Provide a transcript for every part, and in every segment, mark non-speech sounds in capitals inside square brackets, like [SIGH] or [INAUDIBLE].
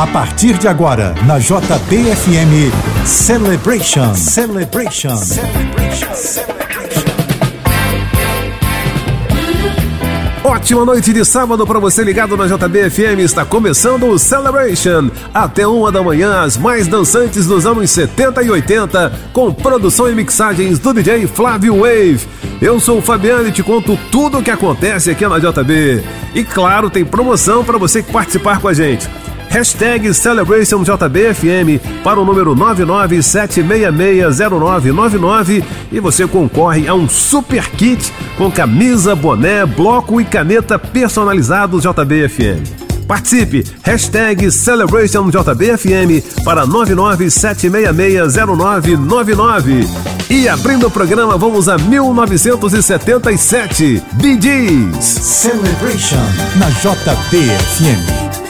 A partir de agora, na JBFM Celebration. Celebration. Celebration. Celebration. Ótima noite de sábado para você ligado na JBFM. Está começando o Celebration. Até uma da manhã, as mais dançantes dos anos 70 e 80, com produção e mixagens do DJ Flávio Wave. Eu sou o Fabiano e te conto tudo o que acontece aqui na JB. E claro, tem promoção para você participar com a gente. Hashtag CelebrationJBFM para o número 997660999 e você concorre a um super kit com camisa, boné, bloco e caneta personalizados JBFM. Participe! Hashtag CelebrationJBFM para 997660999. E abrindo o programa, vamos a 1977. Bee Gees. Celebration na JBFM.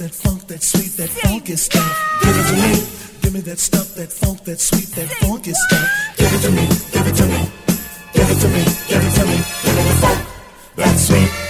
that funk, that sweet, that funky stuff. Give it to me. Give me that stuff, that funk, that sweet, that funky stuff. Give it to me. Give it to me. Give it to me. Give it to me. Give me the funk, that sweet.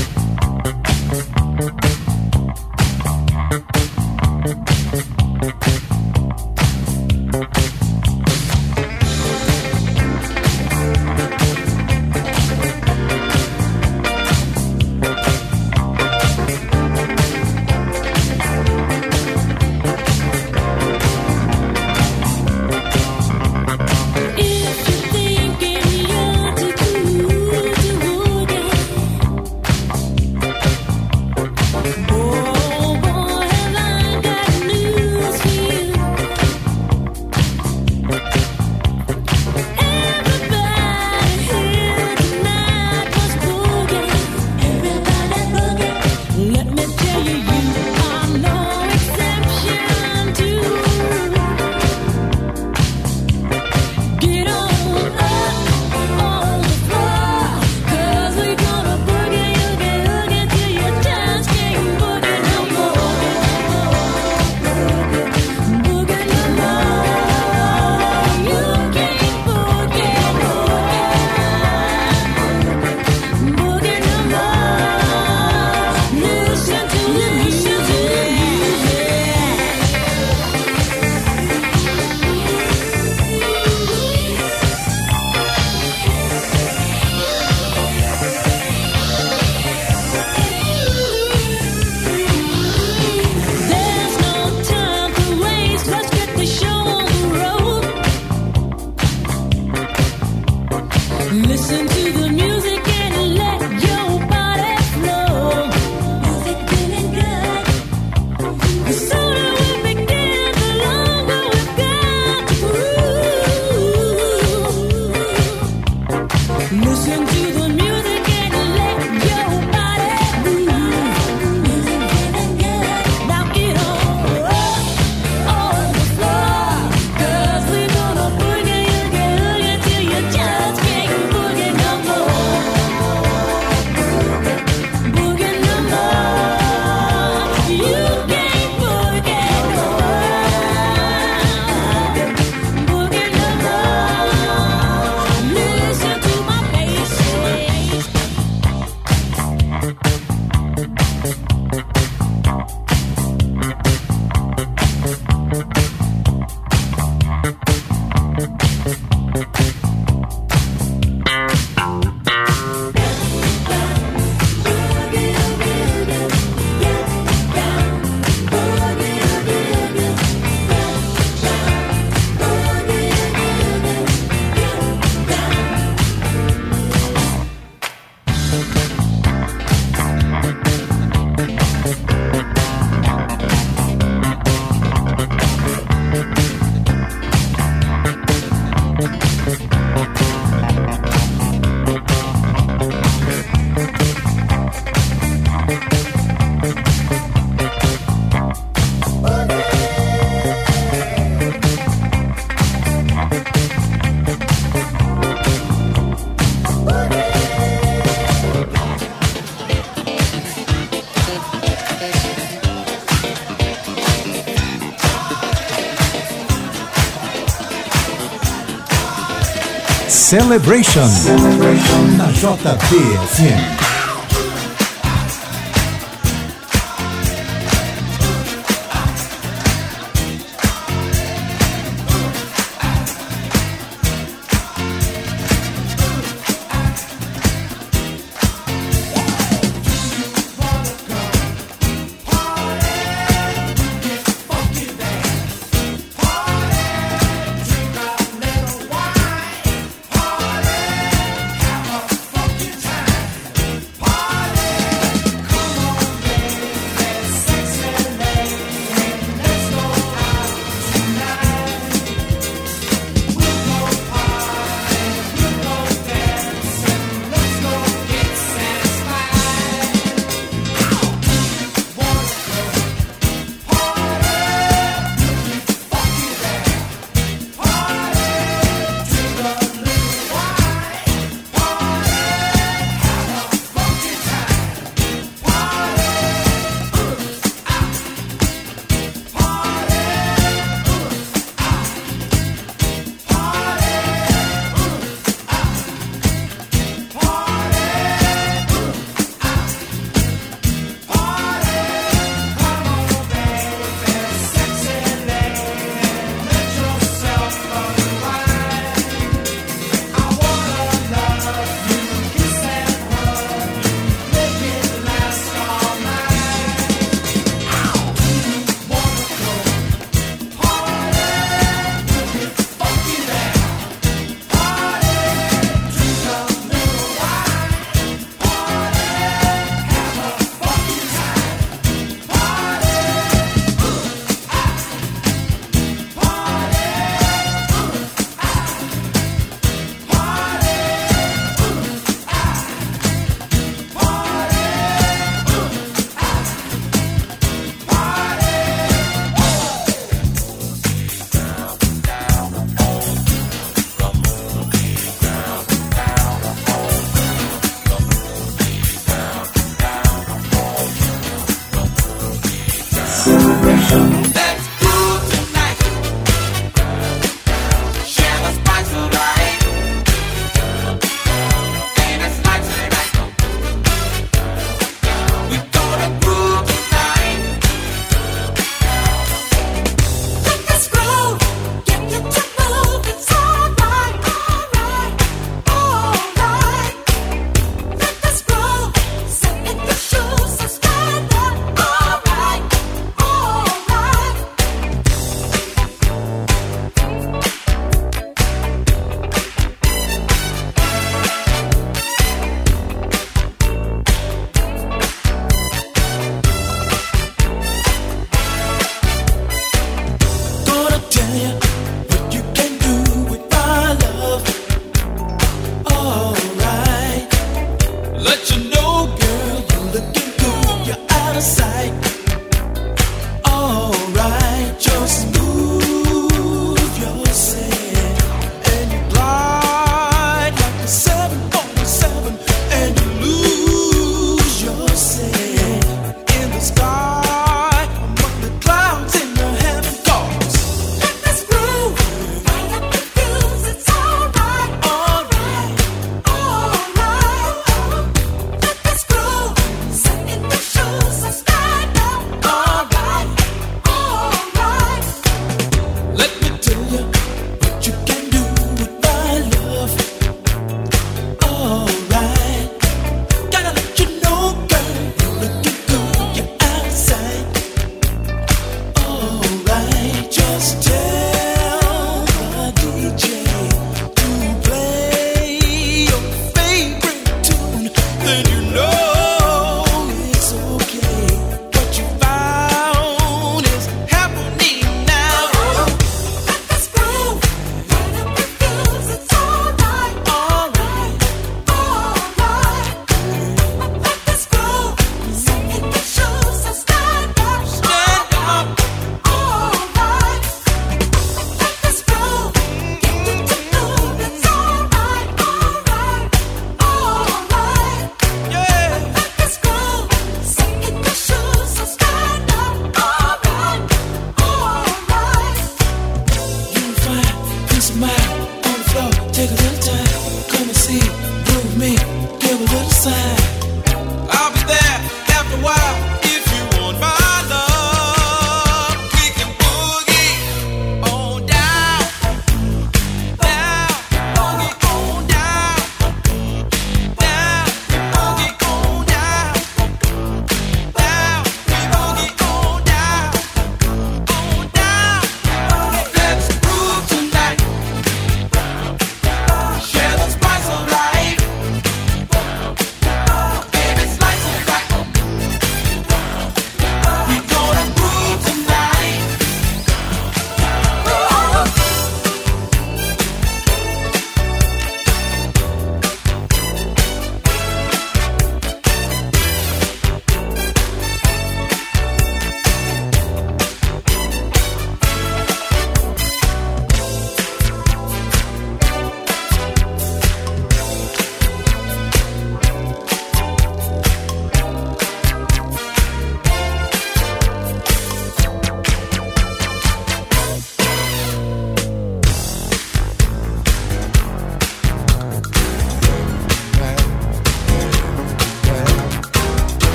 Celebration, na JBFM.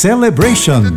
Celebration.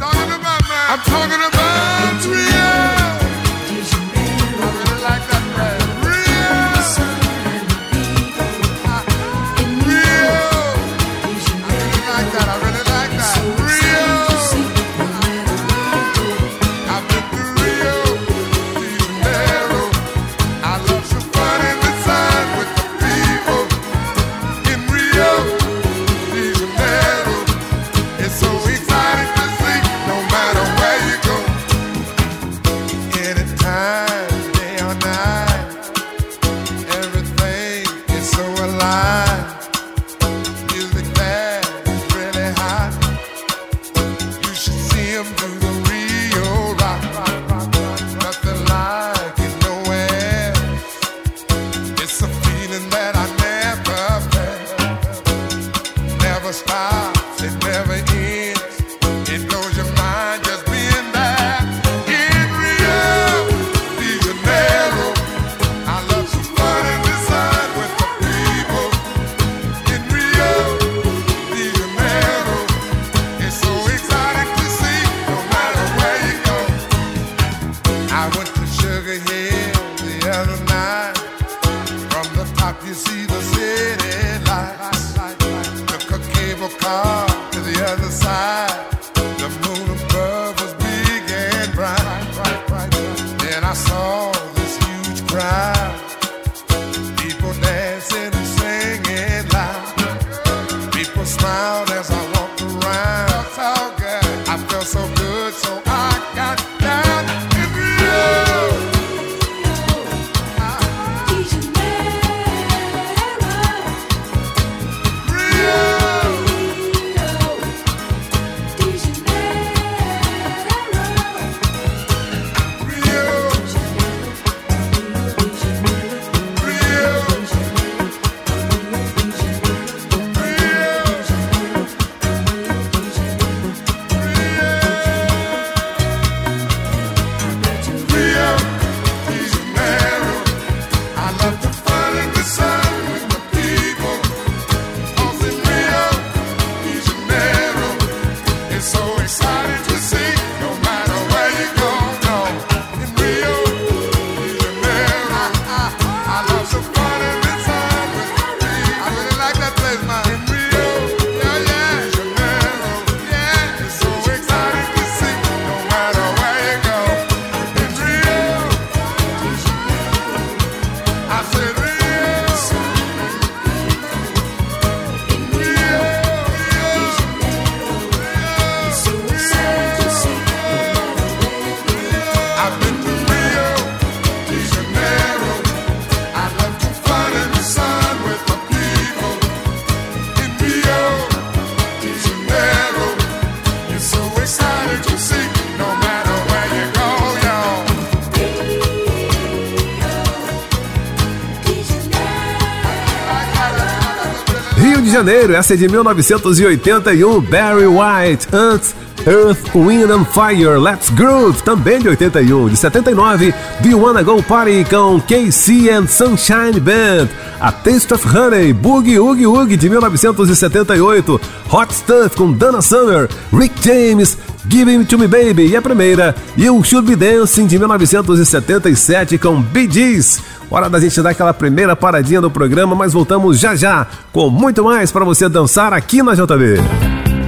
Janeiro, essa é de 1981, Barry White, Ants, Earth, Wind and Fire, Let's Groove, também de 81, de 79, Do You Wanna Go Party com KC and Sunshine Band, A Taste of Honey, Boogie Oogie Oogie de 1978, Hot Stuff com Dana Summer, Rick James, Give It To Me Baby e a primeira, You Should Be Dancing de 1977 com Bee Gees. Hora da gente dar aquela primeira paradinha do programa, mas voltamos já já com muito mais para você dançar aqui na JB.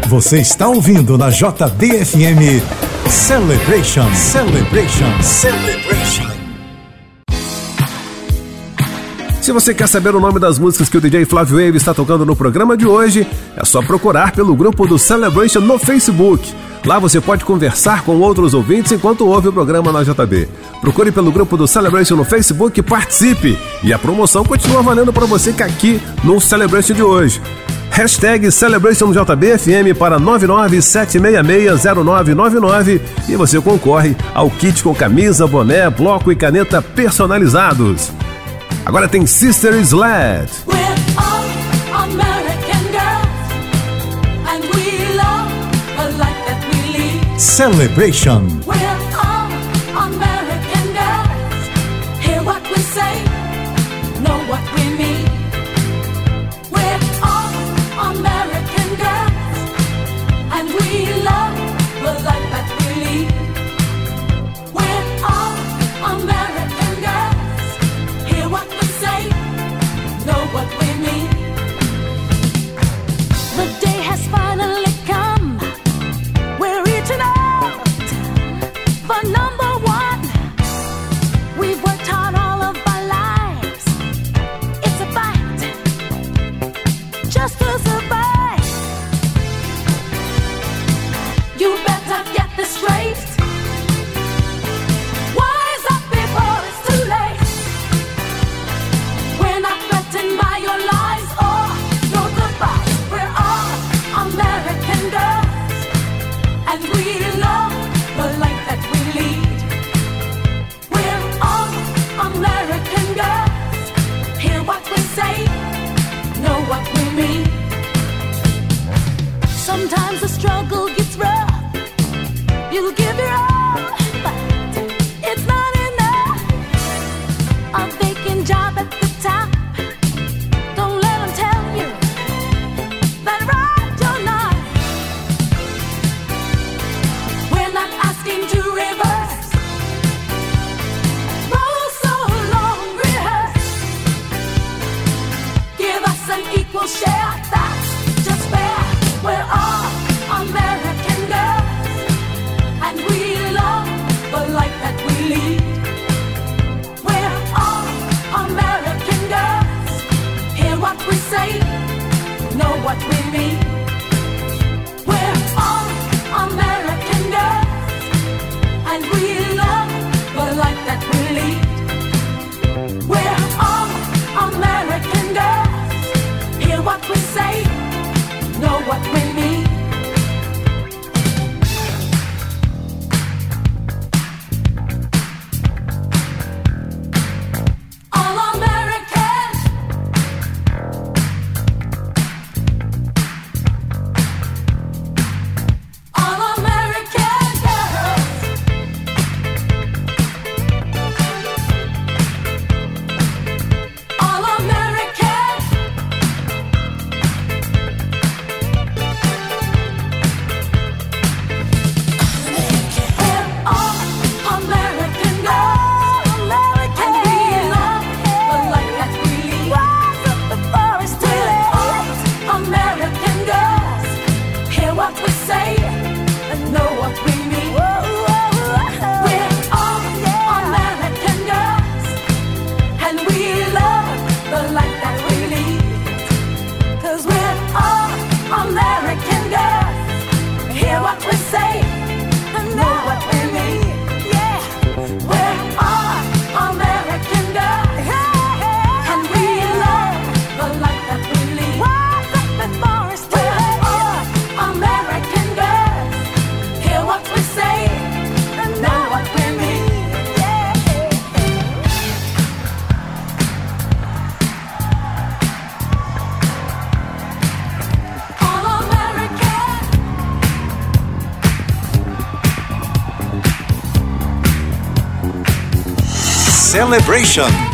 Você está ouvindo na JBFM Celebration, Celebration, Celebration. Se você quer saber o nome das músicas que o DJ Flávio Wave está tocando no programa de hoje, é só procurar pelo grupo do Celebration no Facebook. Lá você pode conversar com outros ouvintes enquanto ouve o programa na JB. Procure pelo grupo do Celebration no Facebook e participe. E a promoção continua valendo para você que aqui no Celebration de hoje. Hashtag CelebrationJBFM para 997660999 e você concorre ao kit com camisa, boné, bloco e caneta personalizados. Agora tem Sister Sled. We're all American girls, And we love, like Celebration. We're Celebration. I should have me. You.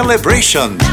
Celebration.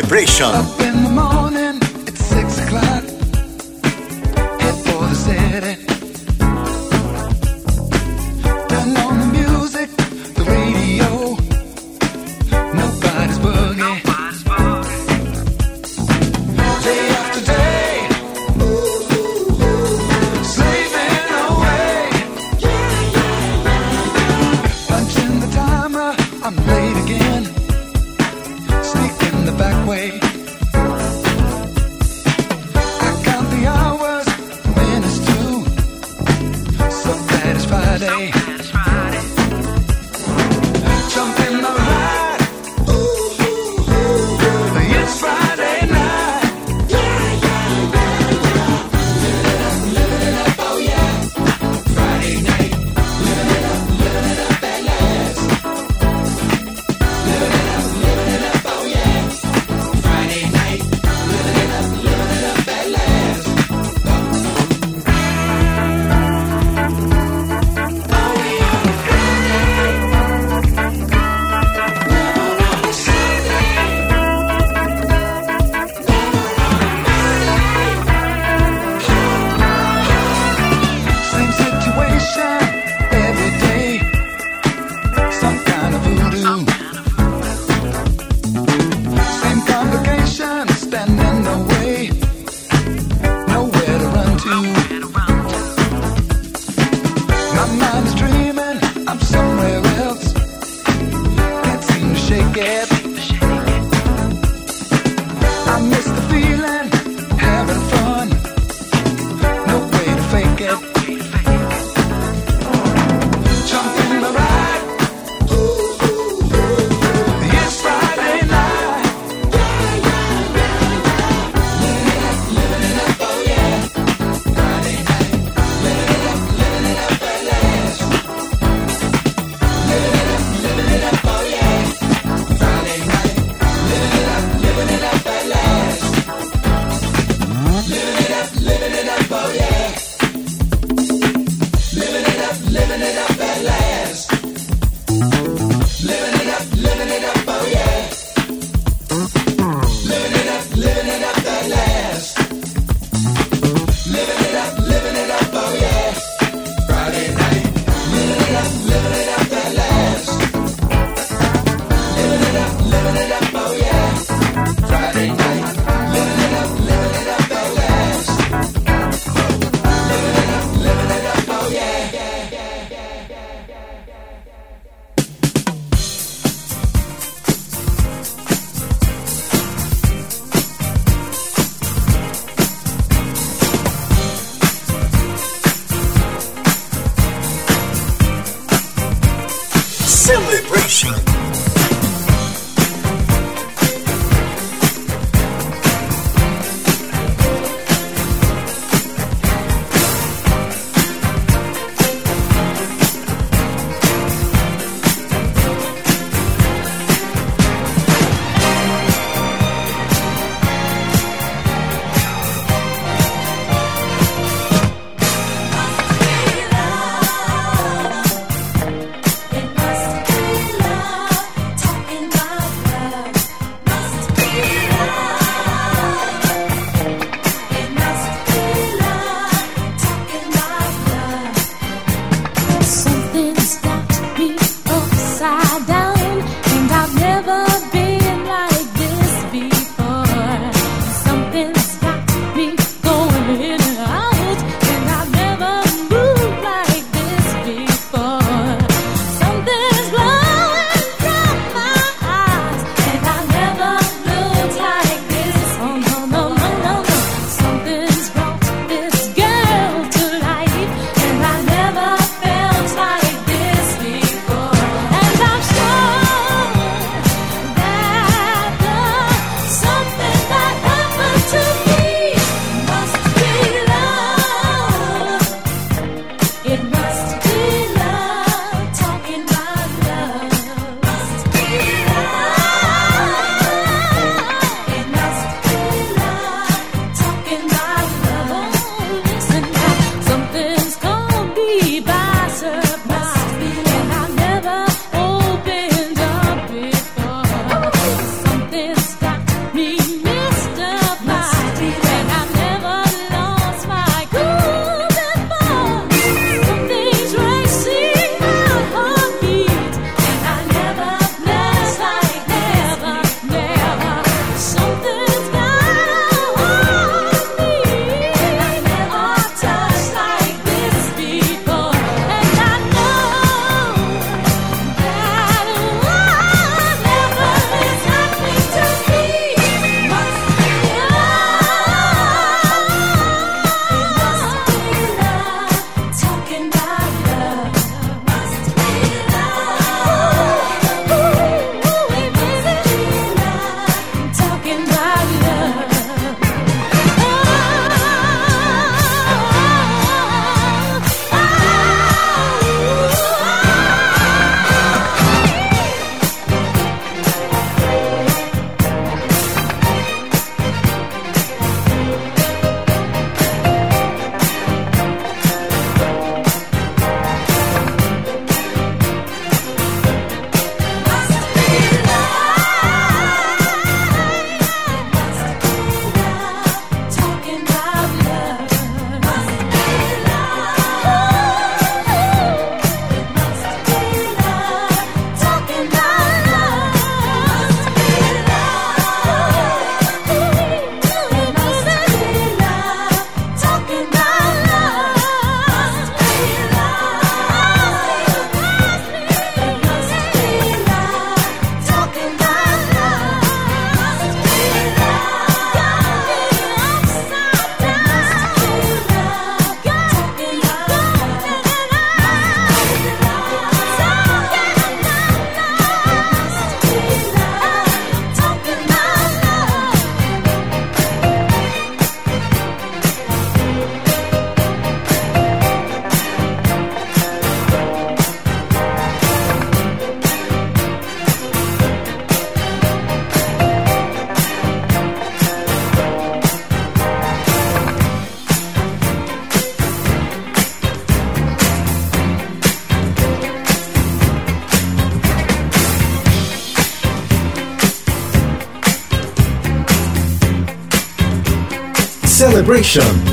Celebration.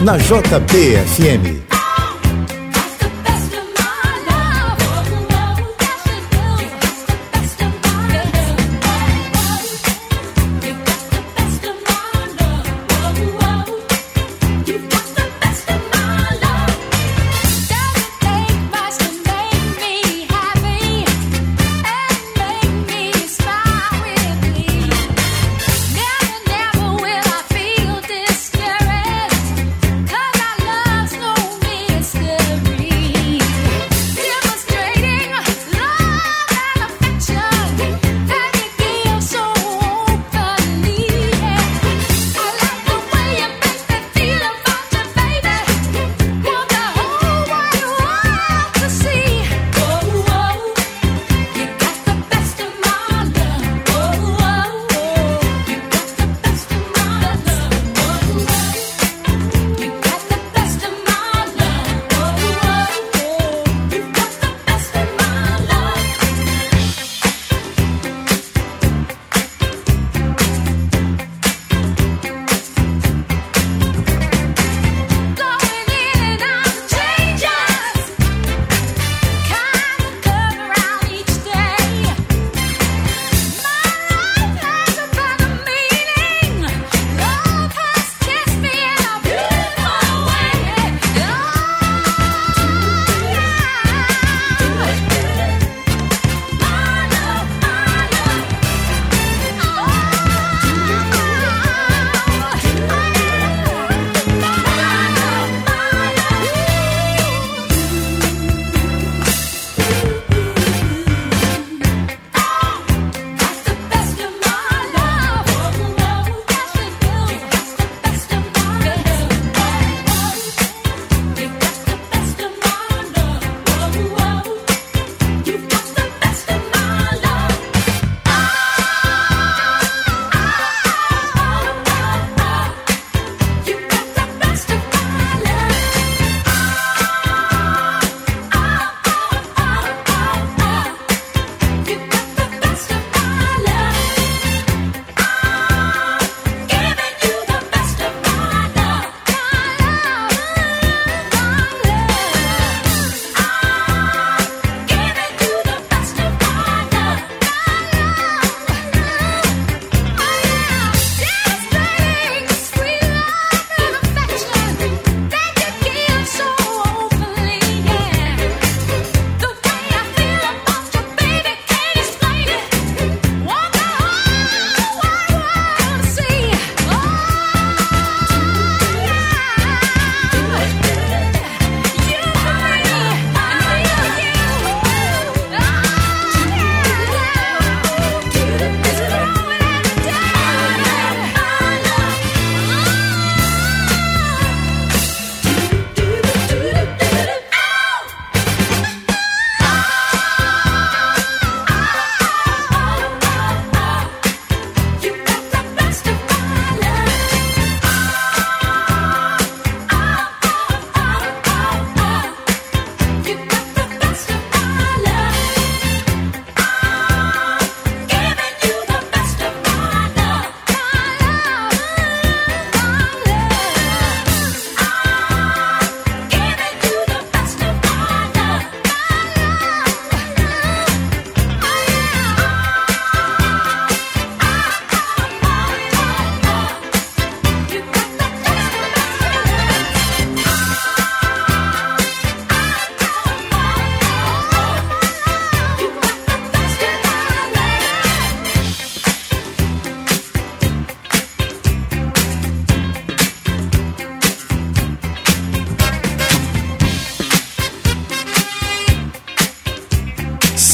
Na JBFM.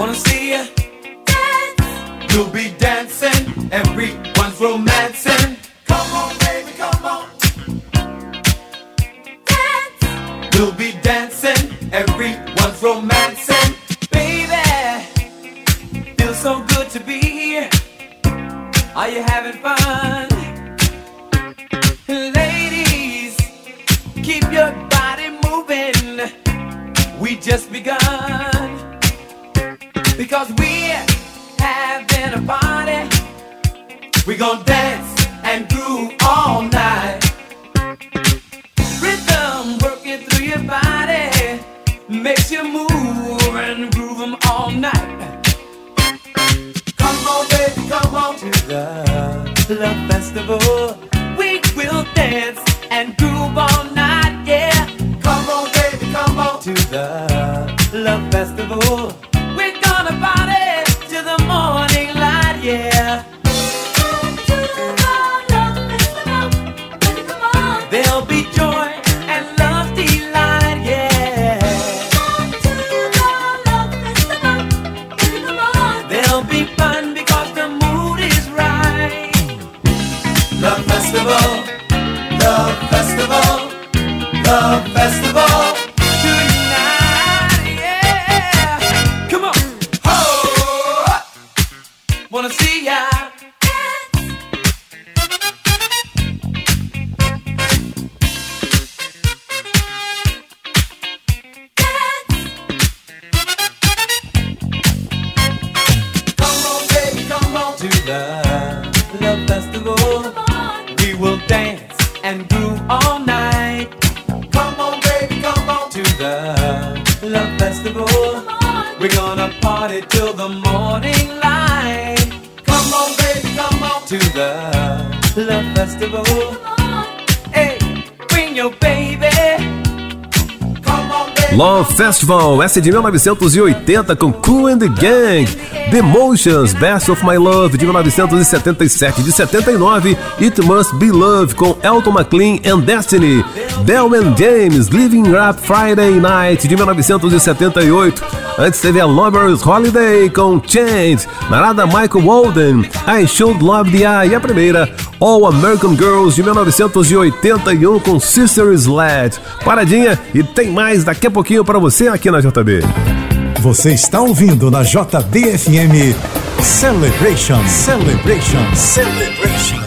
Wanna see ya? You'll be dancing, everyone's romancing. Festival, essa de 1980 com Cool and the Gang. The Emotions, Best of My Love de 1977. De 79, It Must Be Love com Elton McLean and Destiny. Bell and James, Living Up Friday Night de 1978. Antes teve a Lovers Holiday com Change. Narada Michael Walden, I Should Love the Eye. E a primeira, All American Girls de 1981 com Sister Sled. Paradinha e tem mais daqui a pouquinho para você aqui na JB. Você está ouvindo na JBFM Celebration. Celebration. Celebration.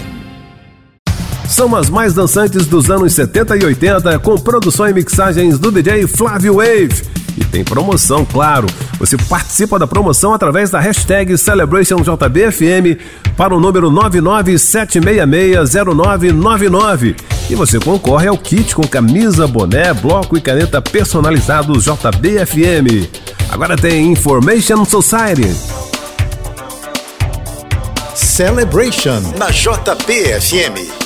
São as mais dançantes dos anos 70 e 80 com produção e mixagens do DJ Flávio Wave. E tem promoção, claro. Você participa da promoção através da hashtag CelebrationJBFM para o número 997660999. E você concorre ao kit com camisa, boné, bloco e caneta personalizados JBFM. Agora tem Information Society. Celebration na JBFM.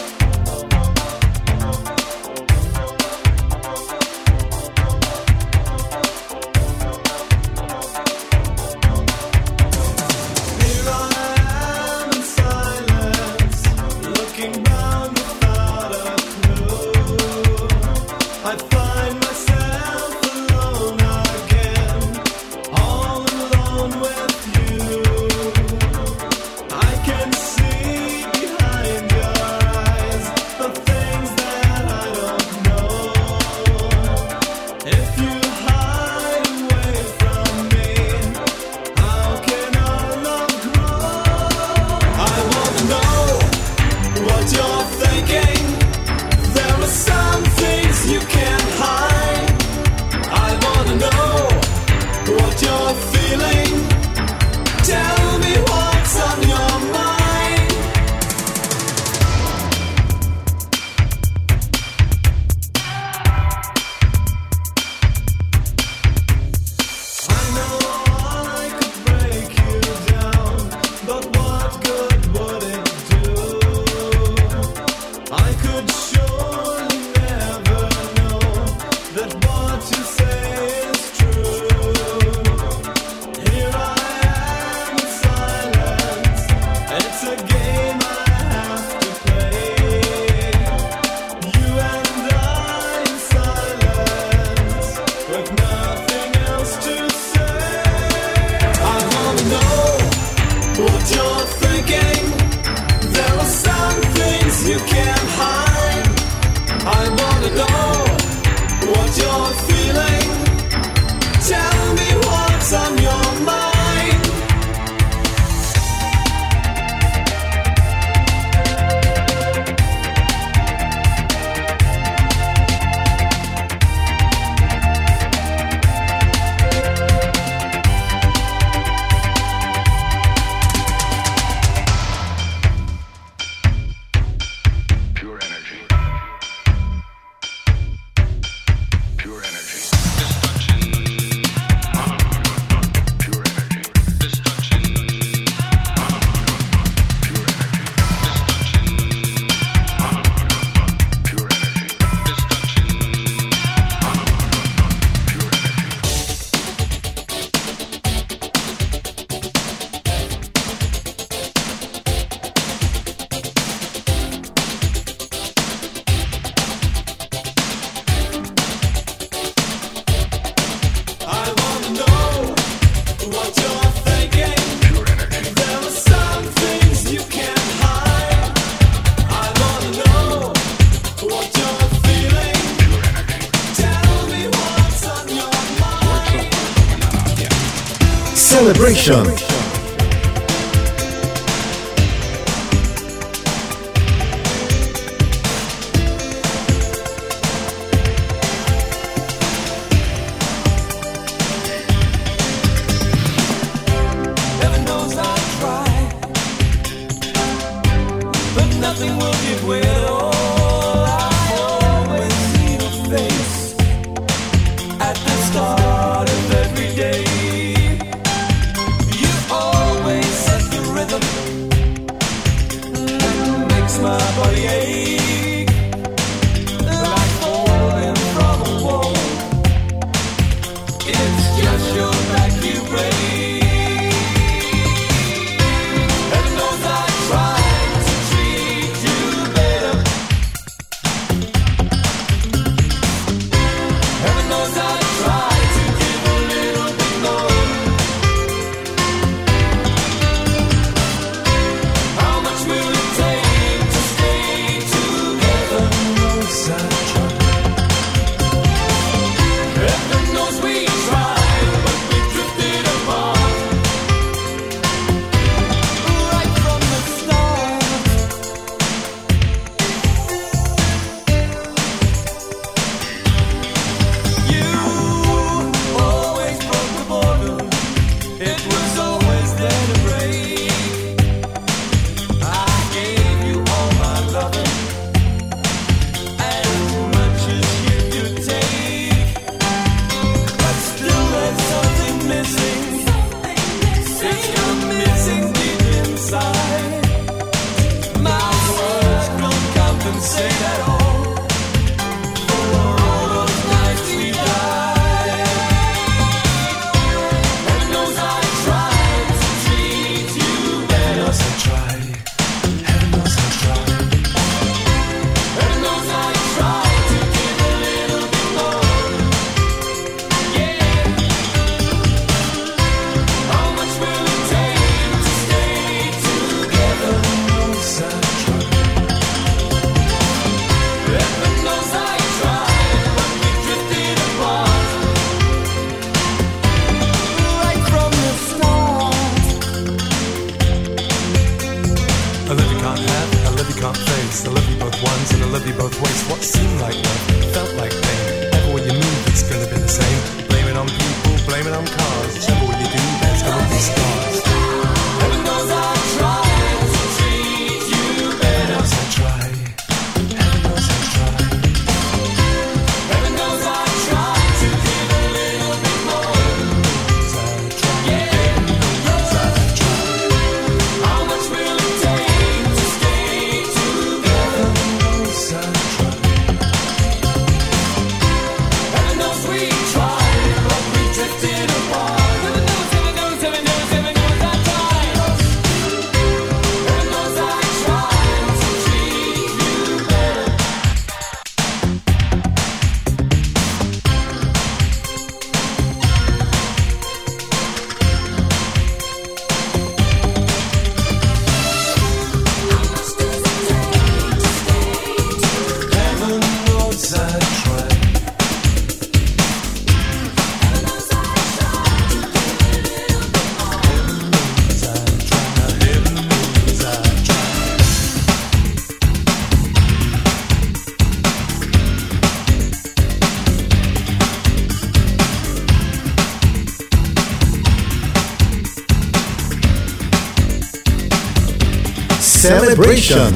Celebration.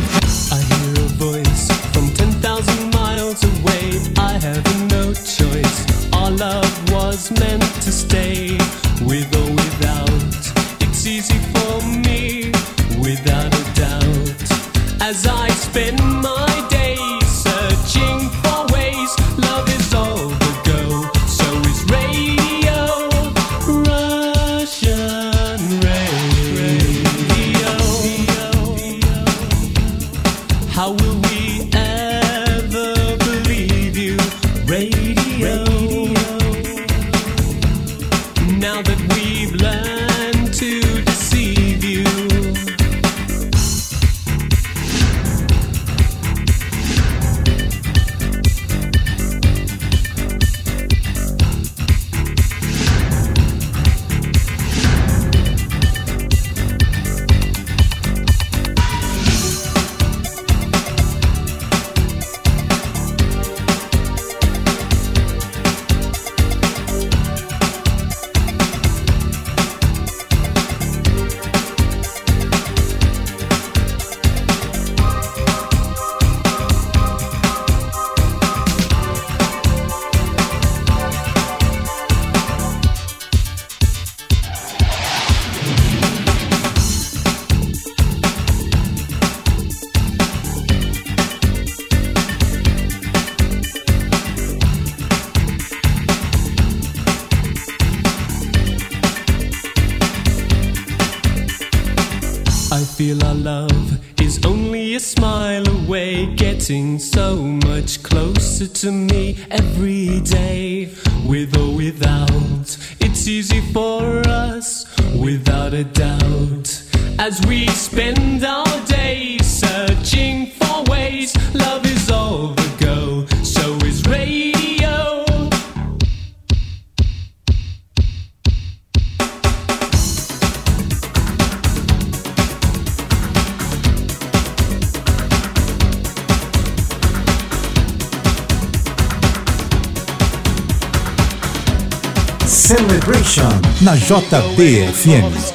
JBFM.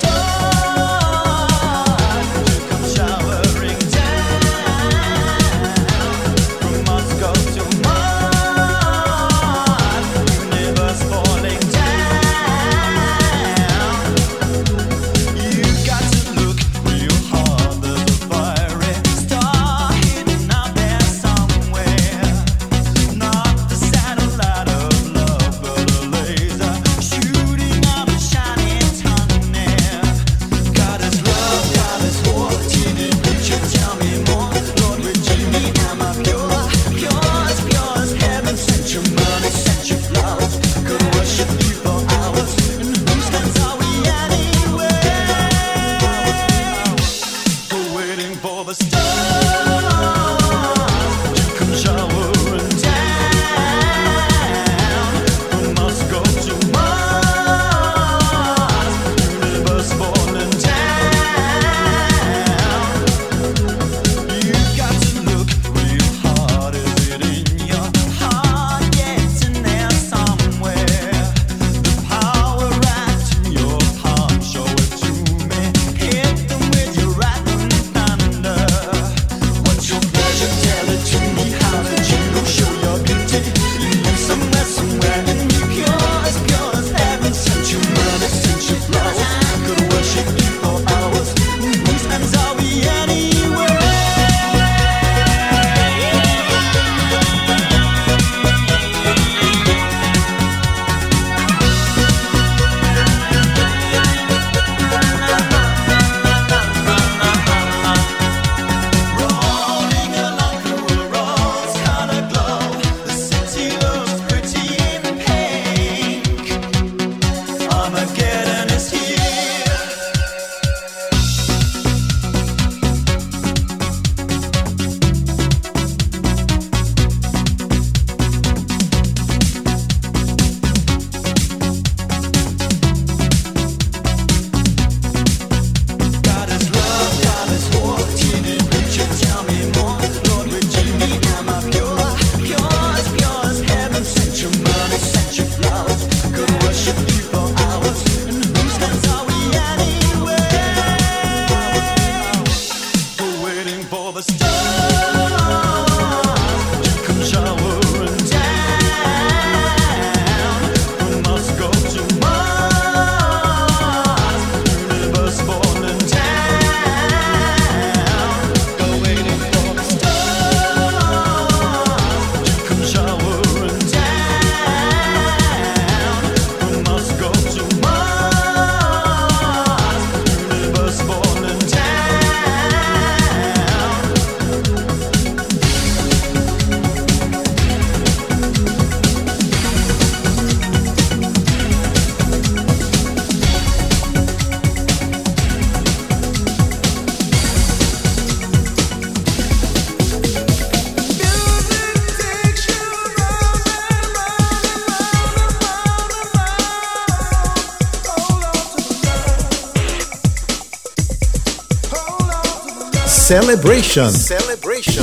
Celebration. Celebration,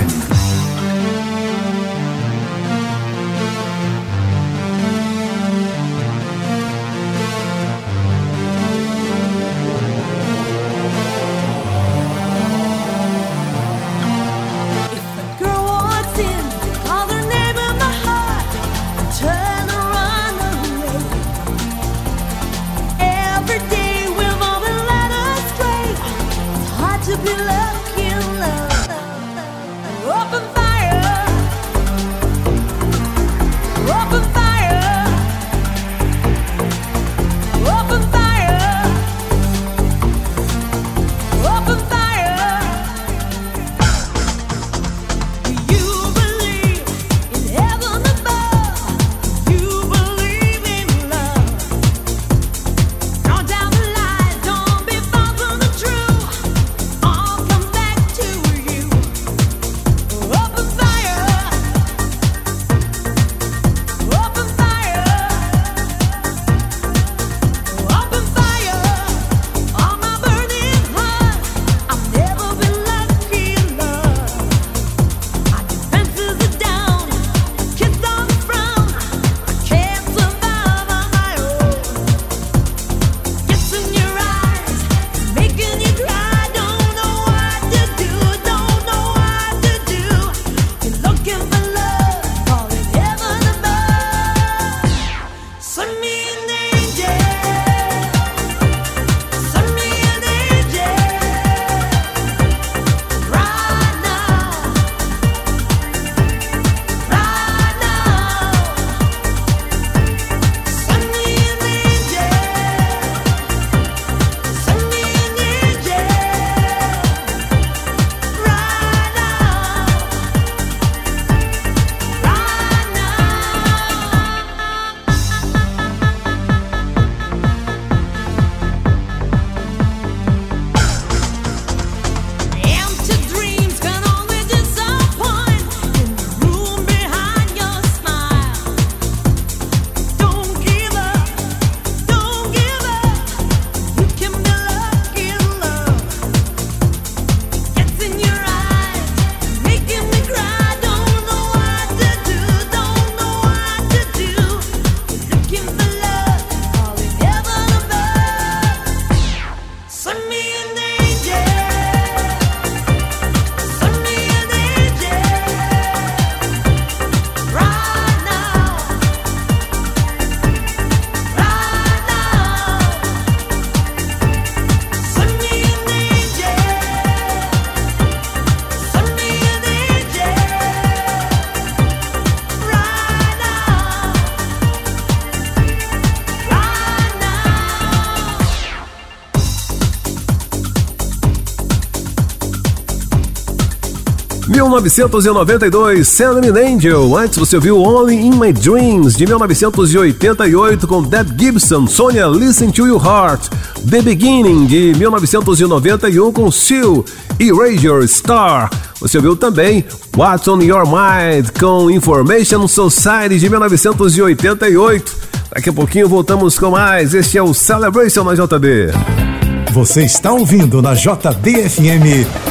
1992, Send Me an Angel. Antes você ouviu Only in My Dreams, de 1988, com Deb Gibson, Sonia Listen to Your Heart. The Beginning, de 1991, com Seal, Erasure Star. Você ouviu também What's on Your Mind, com Information Society, de 1988. Daqui a pouquinho voltamos com mais. Este é o Celebration na JB. Você está ouvindo na JBFM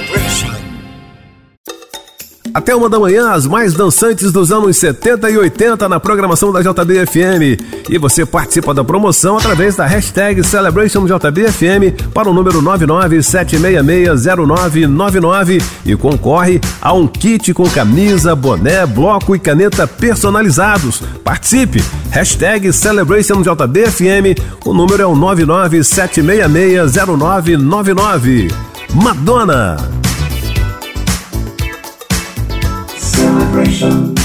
Até uma da manhã, as mais dançantes dos anos 70 e 80 na programação da JBFM. E você participa da promoção através da hashtag CelebrationJBFM para o número 997660999 e concorre a um kit com camisa, boné, bloco e caneta personalizados. Participe! Hashtag CelebrationJBFM, o número é o 997660999. Madonna! Celebration. Celebrate.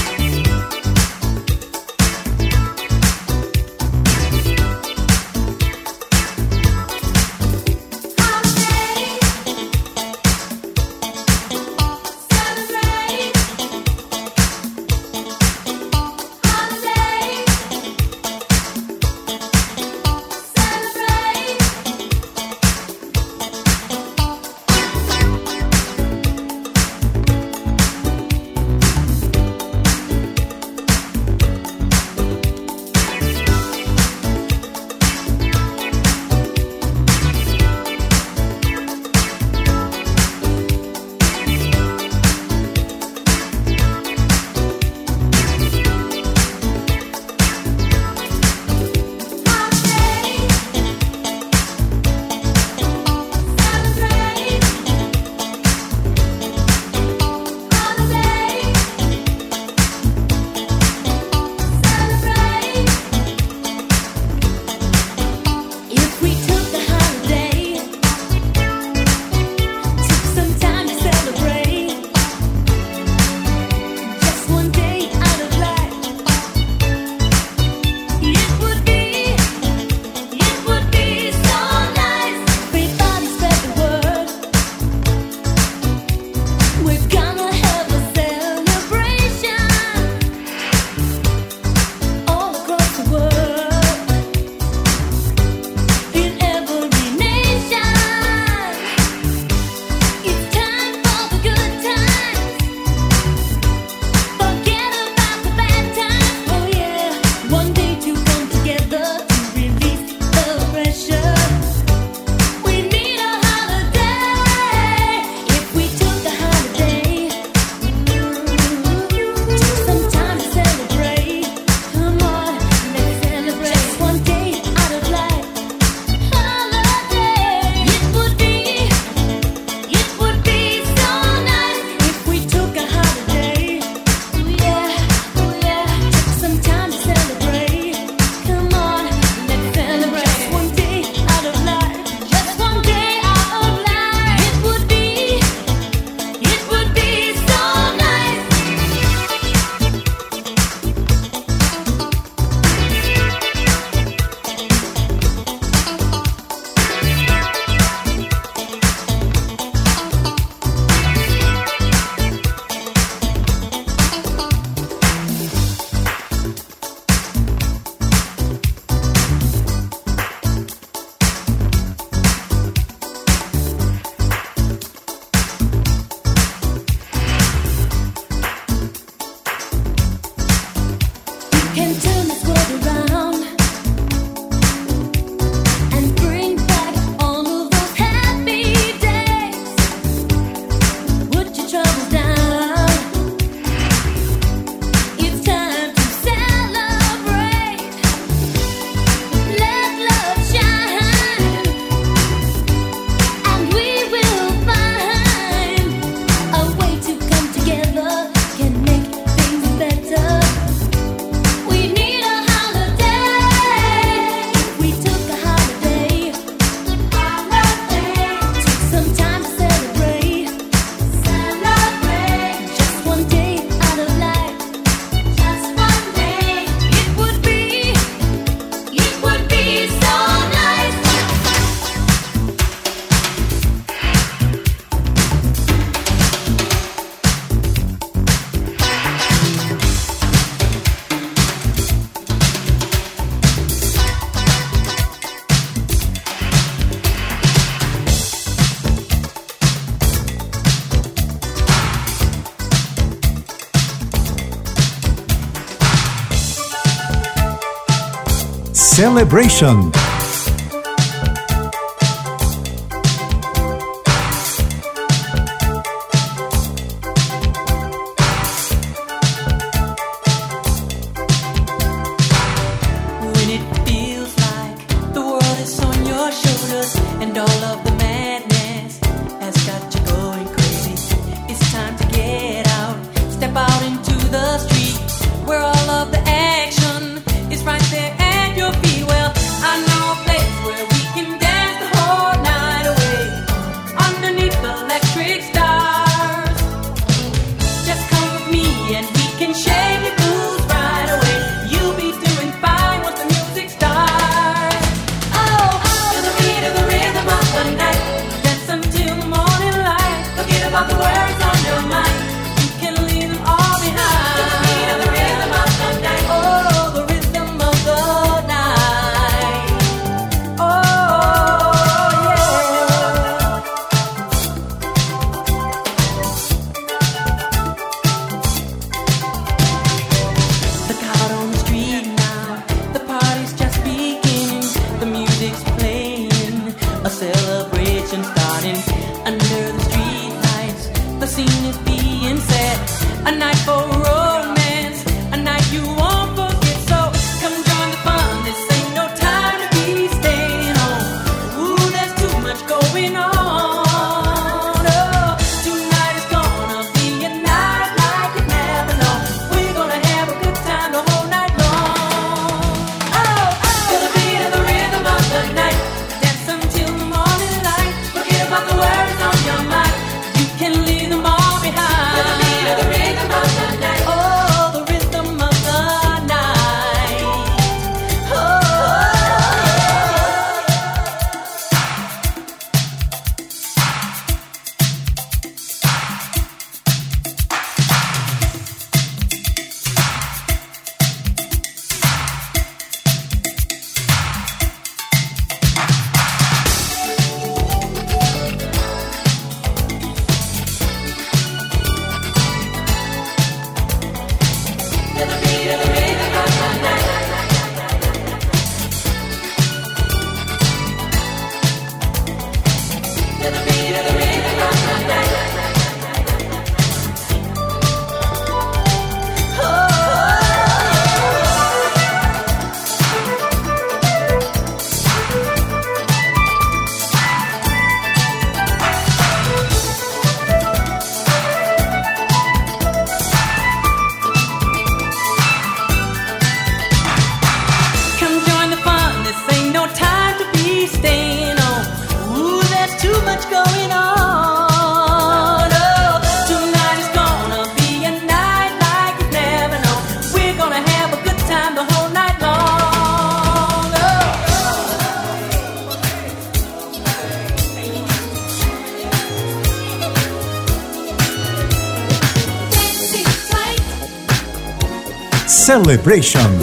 Celebration. Celebration.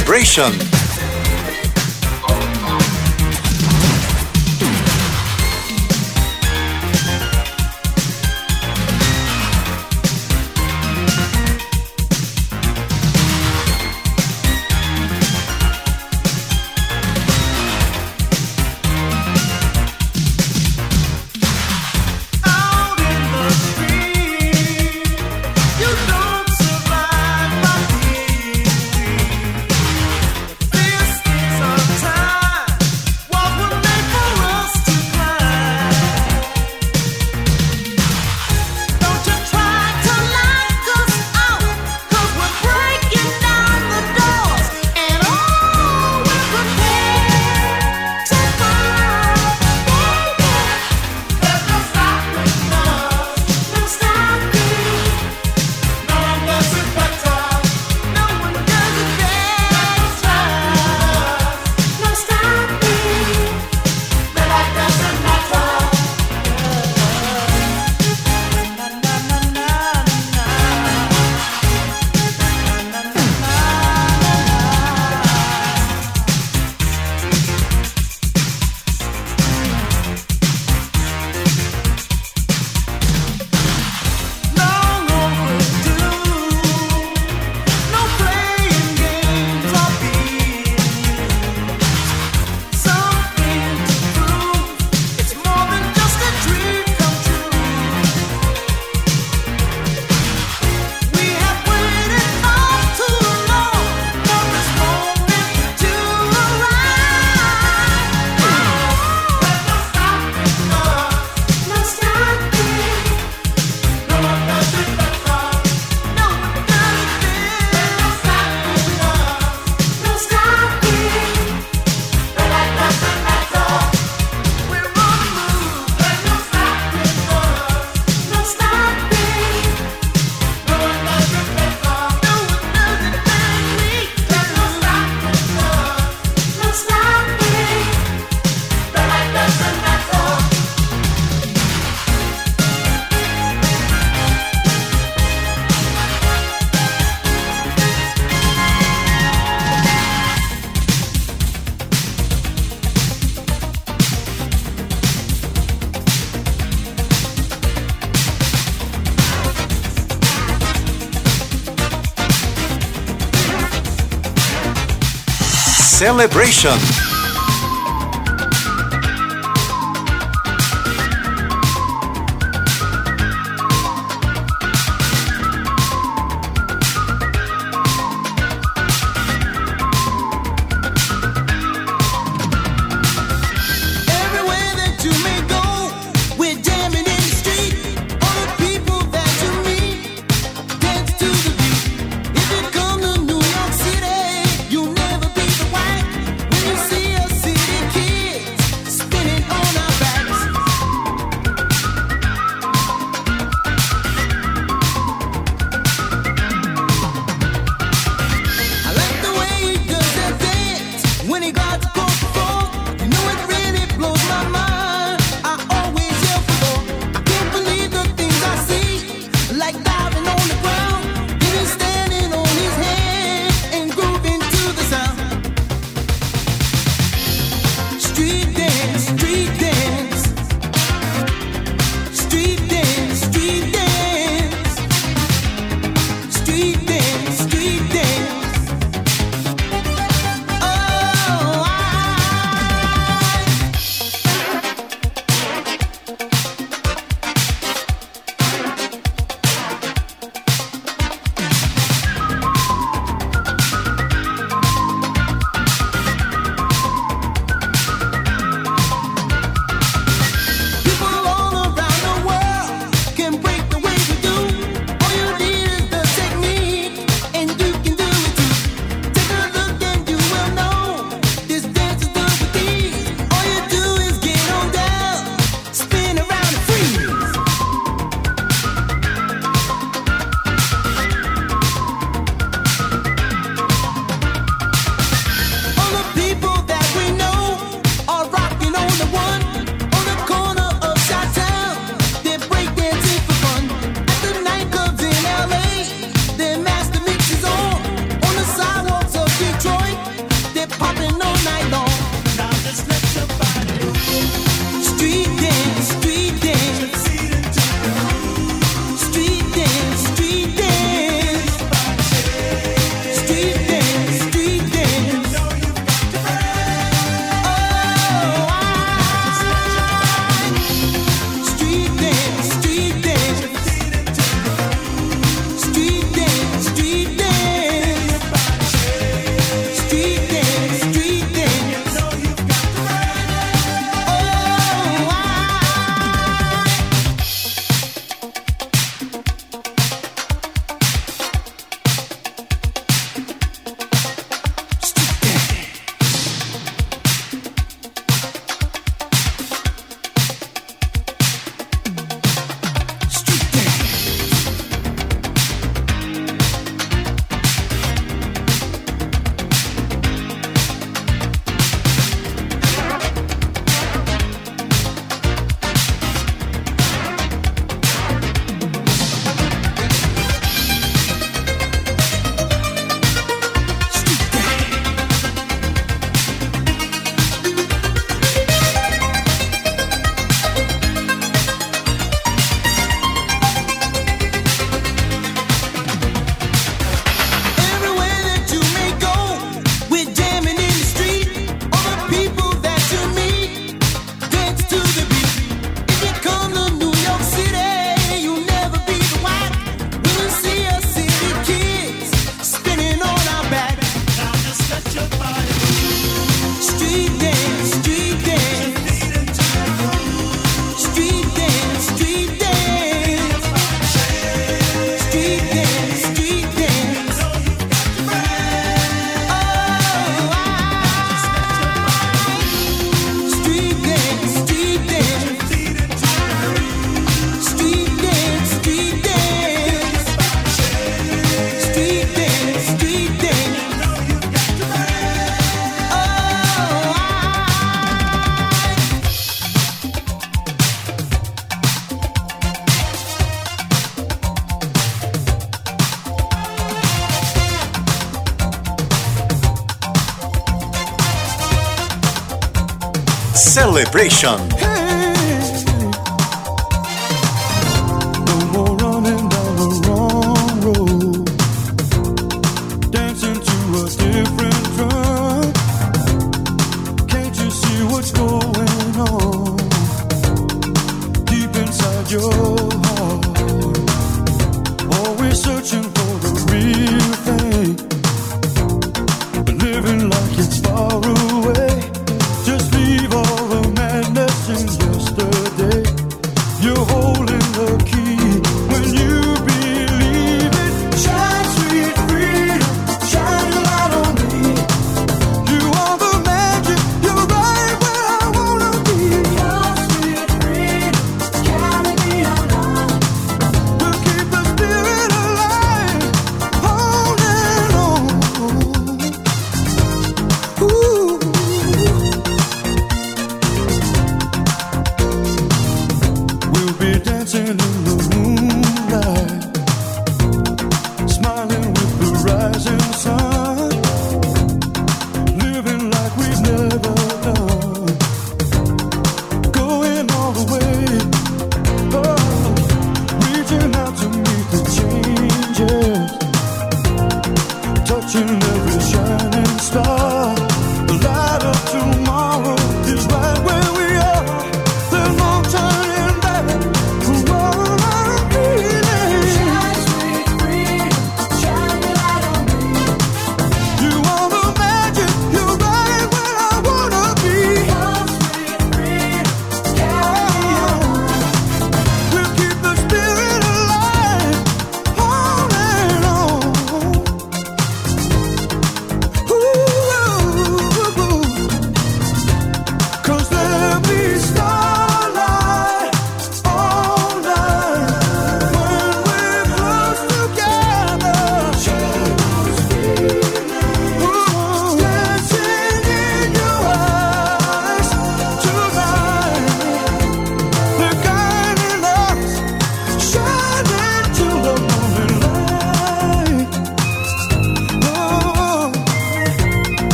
Celebration. Celebration. Celebration.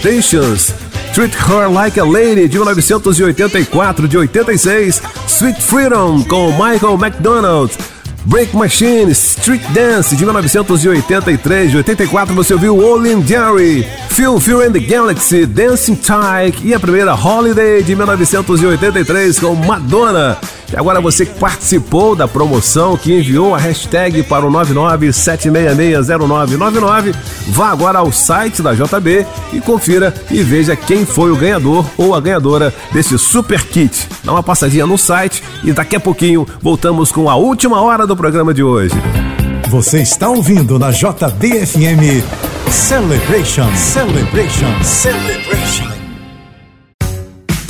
Temptations. Treat Her Like a Lady, de 1984, de 86. Sweet Freedom, com Michael McDonald. Break Machine, Street Dance, de 1983, de 84 você ouviu Olin Jerry, Phil Fear and the Galaxy, Dancing Tyke e a primeira Holiday, de 1983, com Madonna. Agora você que participou da promoção, que enviou a hashtag para o 997660999, vá agora ao site da JB e confira e veja quem foi o ganhador ou a ganhadora desse super kit. Dá uma passadinha no site e daqui a pouquinho voltamos com a última hora do programa de hoje. Você está ouvindo na JBFM Celebration, Celebration, Celebration.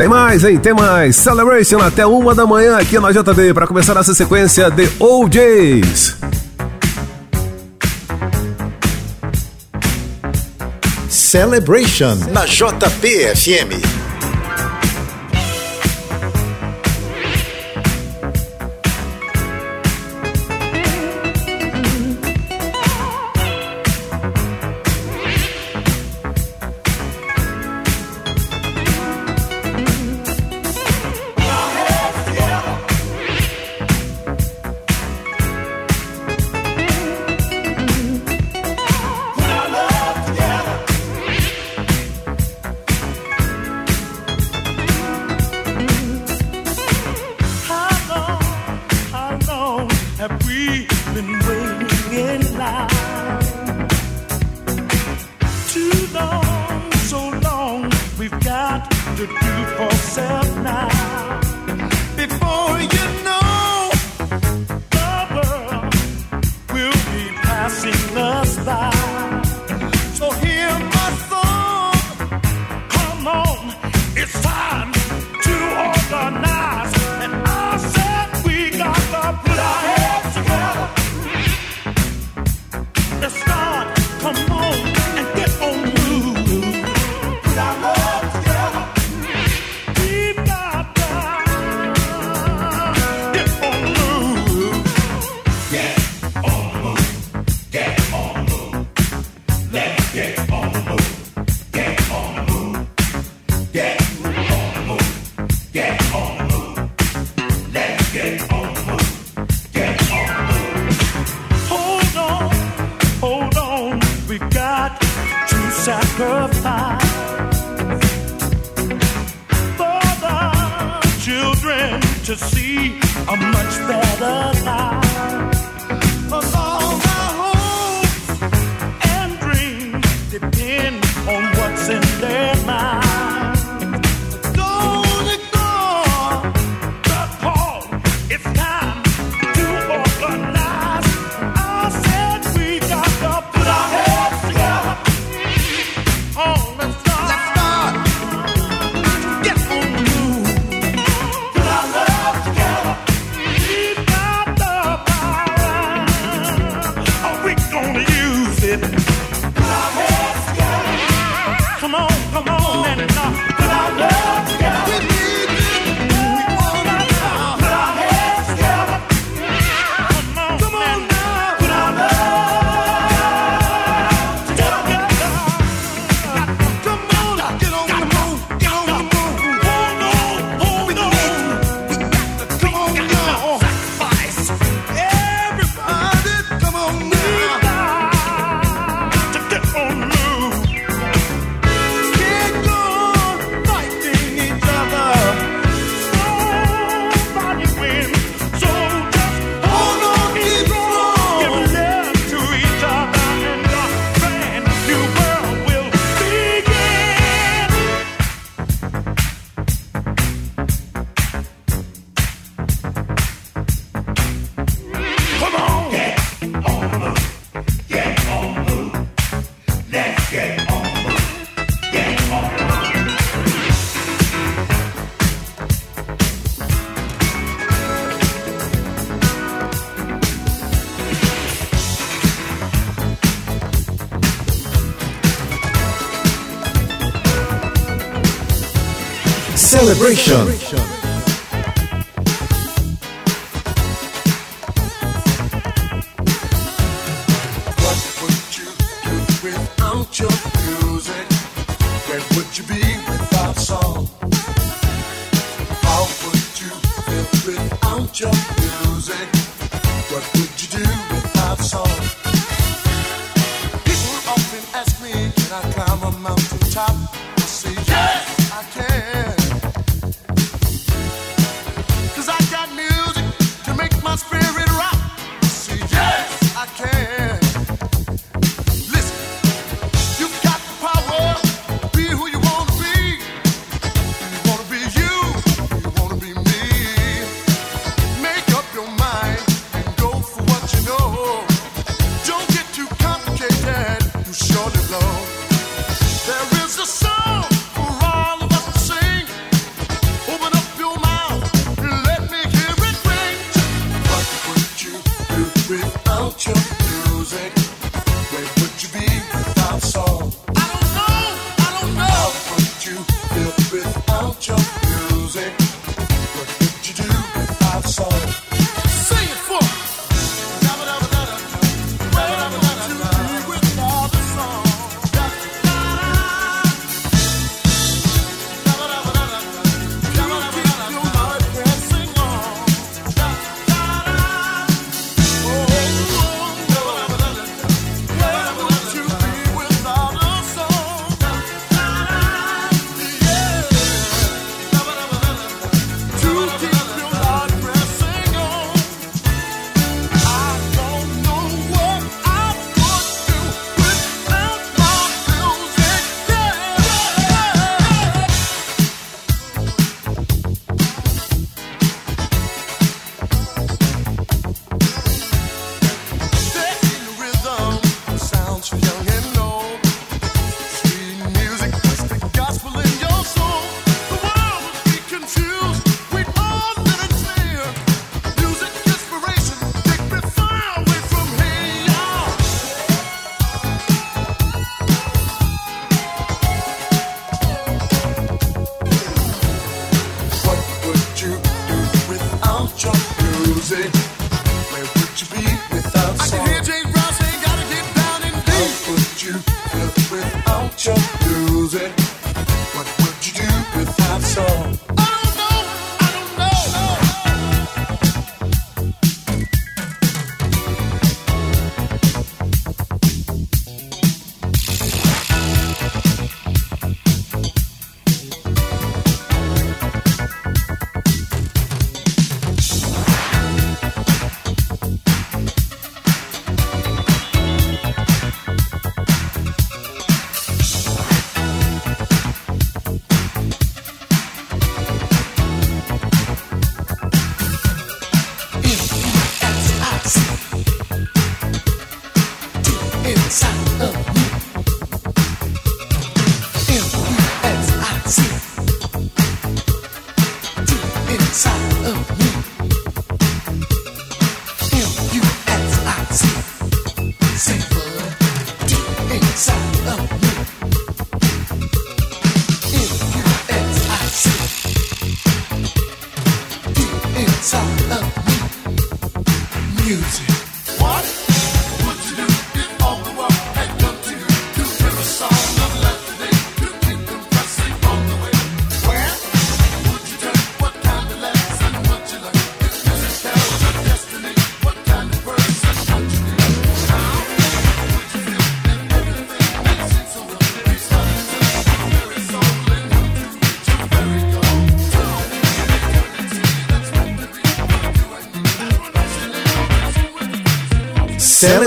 Tem mais, hein? Tem mais. Celebration até uma da manhã aqui na JB para começar essa sequência de OJs. Celebration na JPFM. Vibration.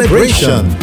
Celebration.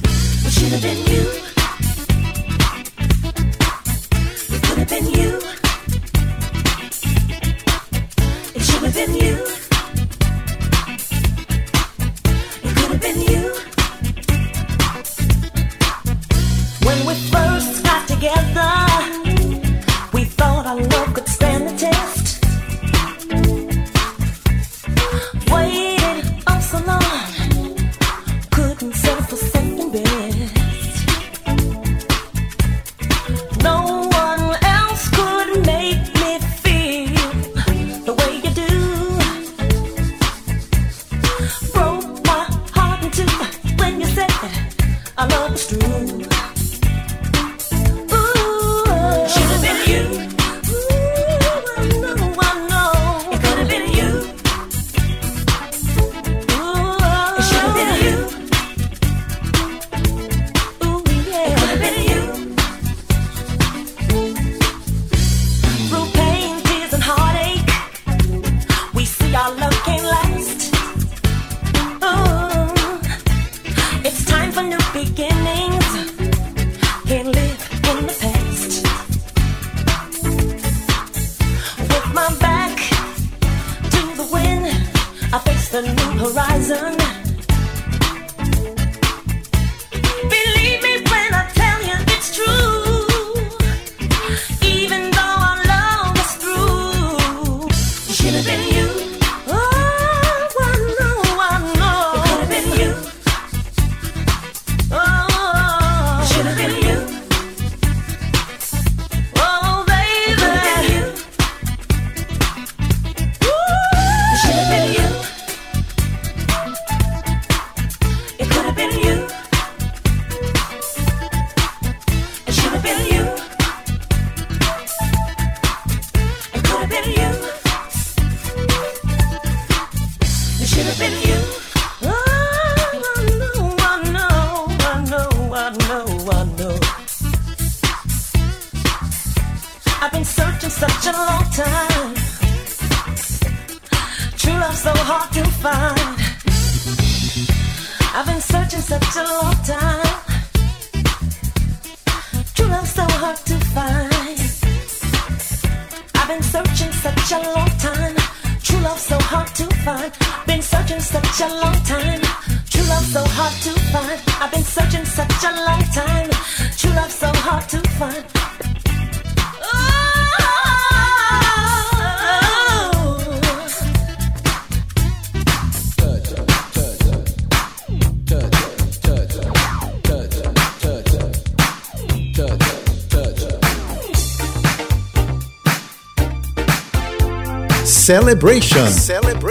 Celebration. Celebration.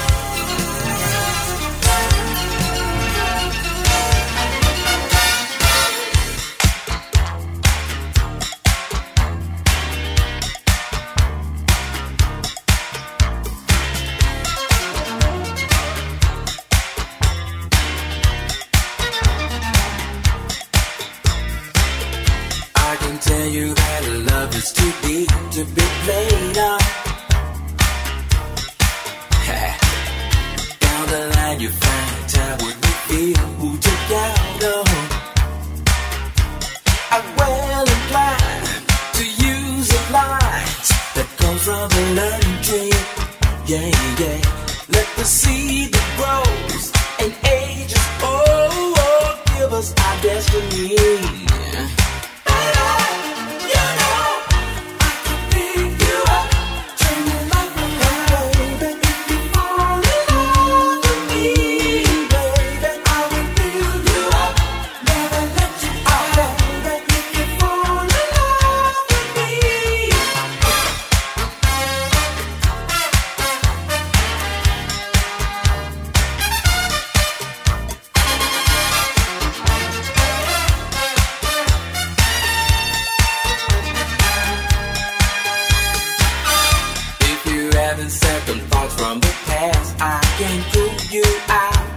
second thoughts from the past. I can't prove you out.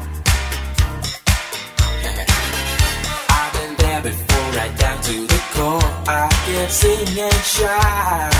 [LAUGHS] I've been there before, right down to the core. I can sing and shout.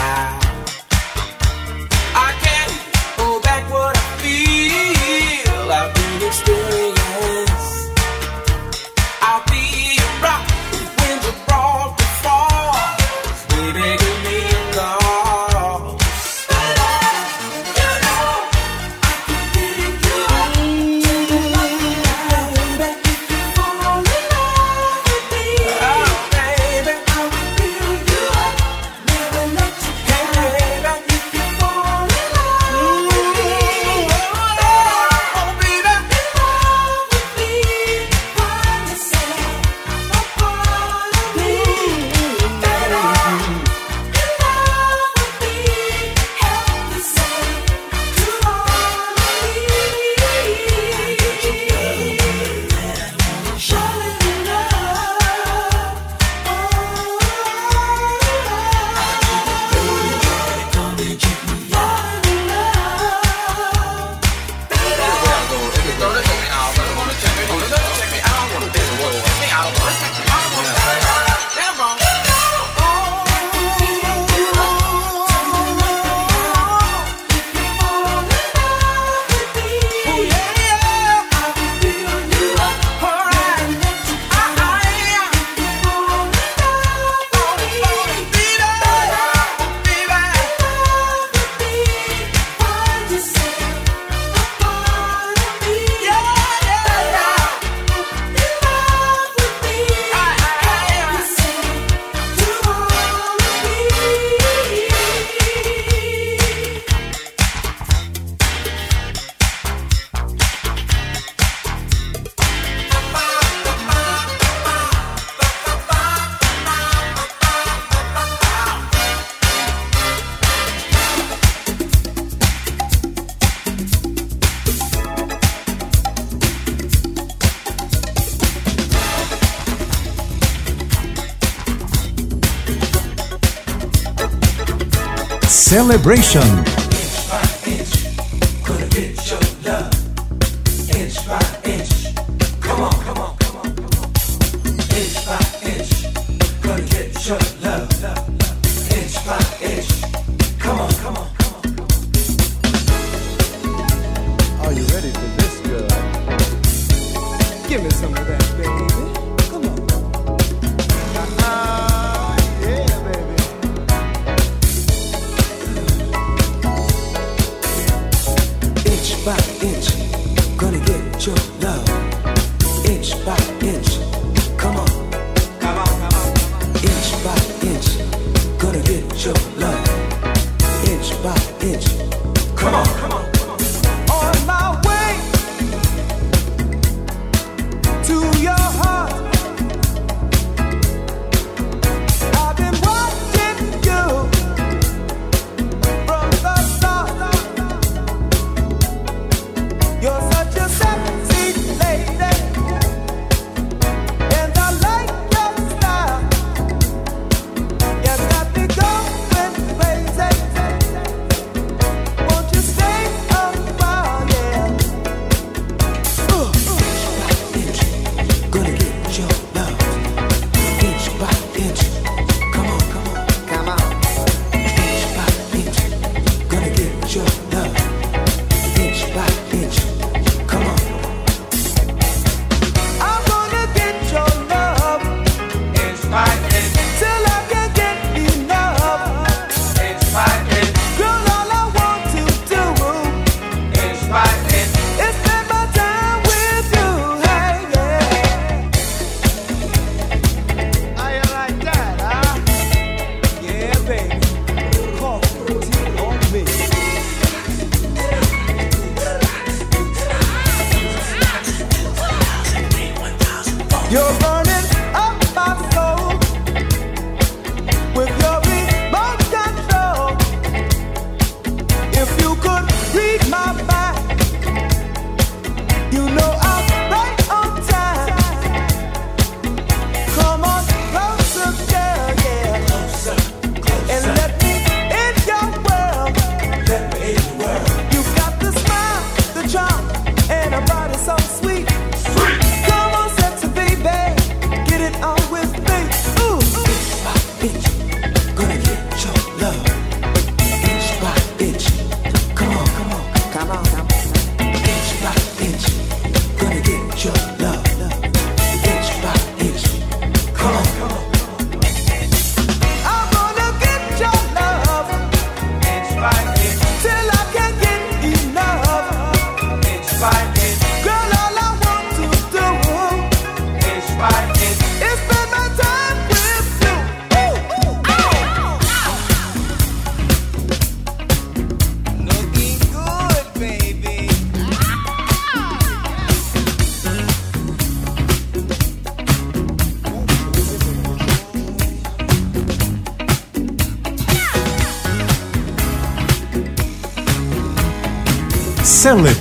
celebration.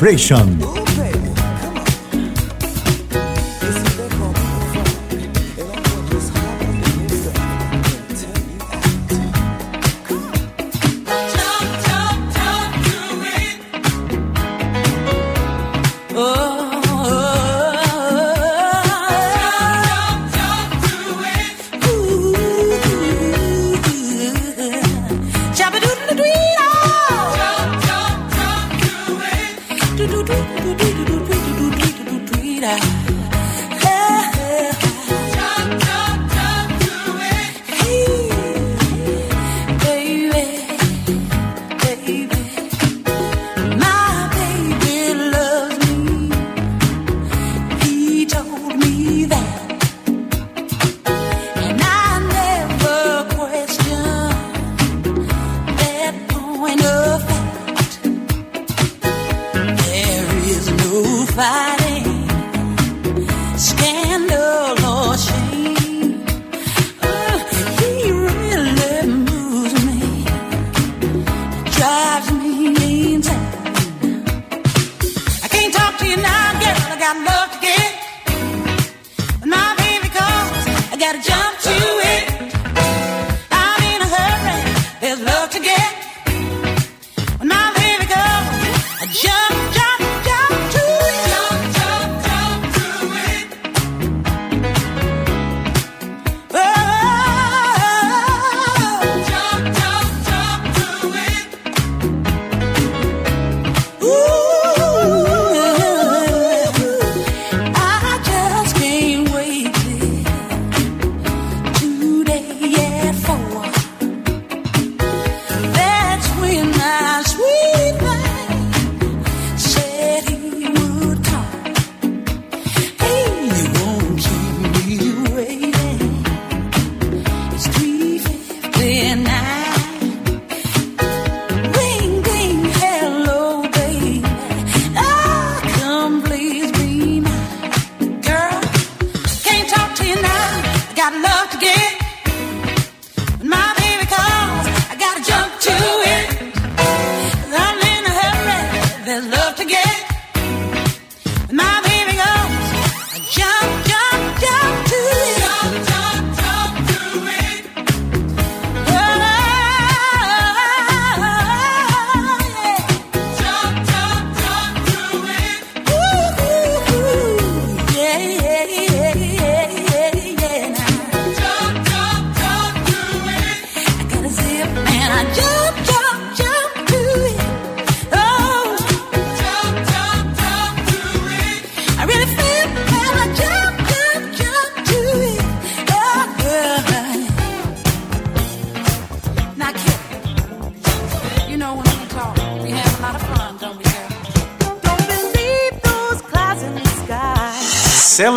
Celebration.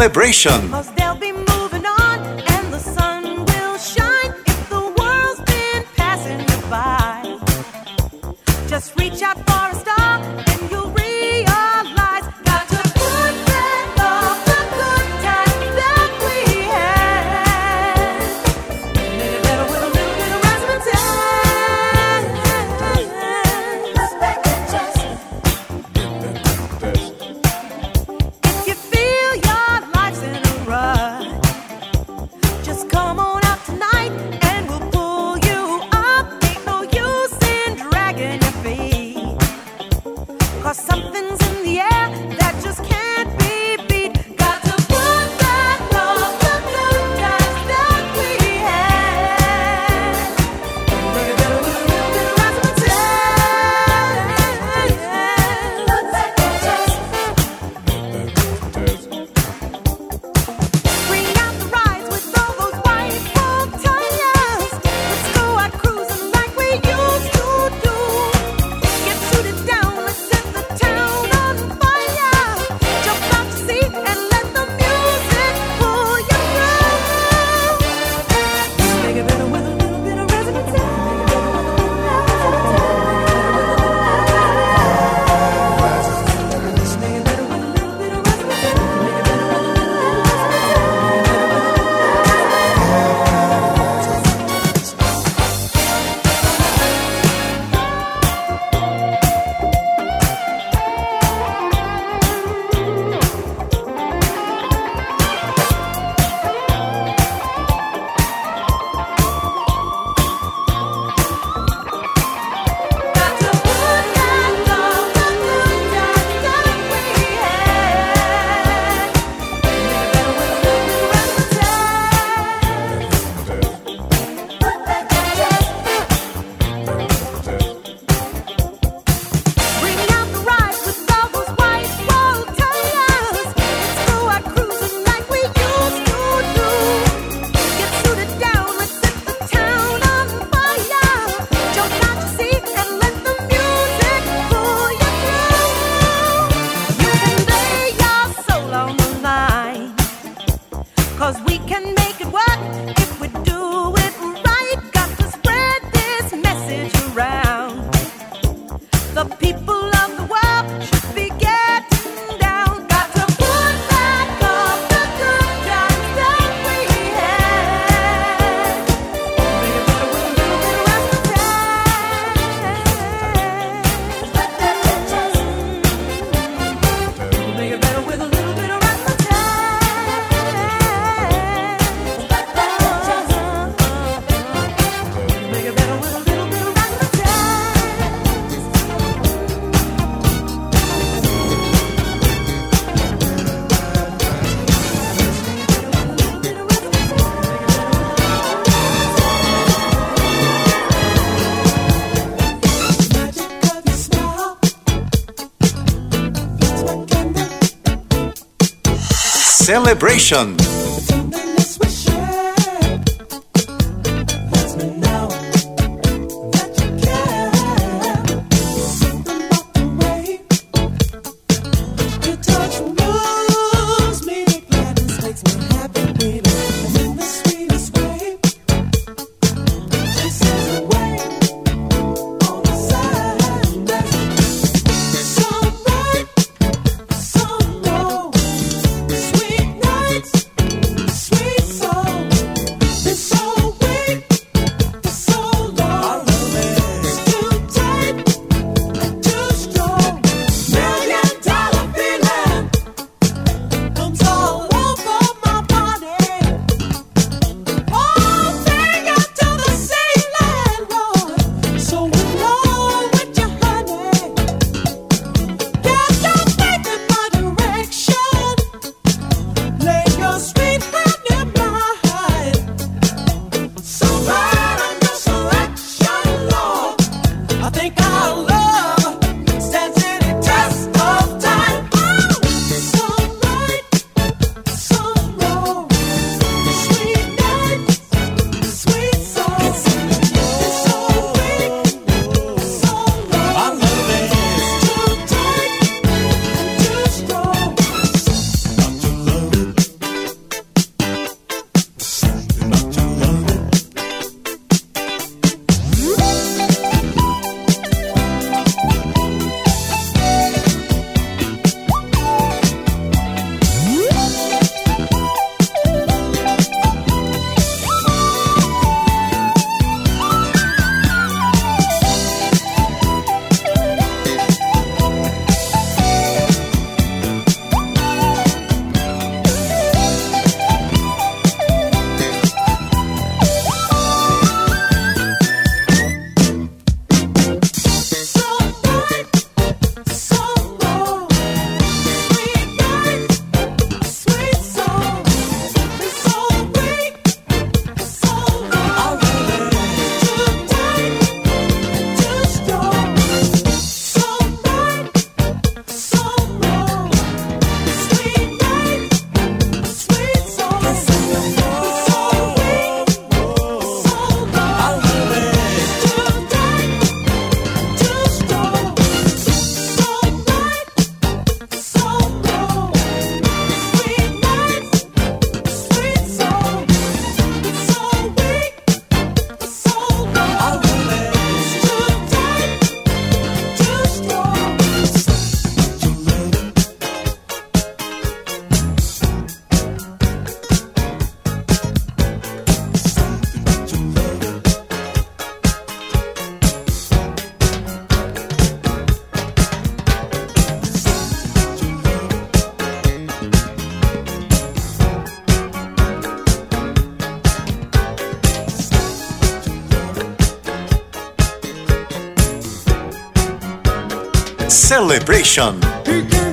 Celebration. Celebration. Celebration.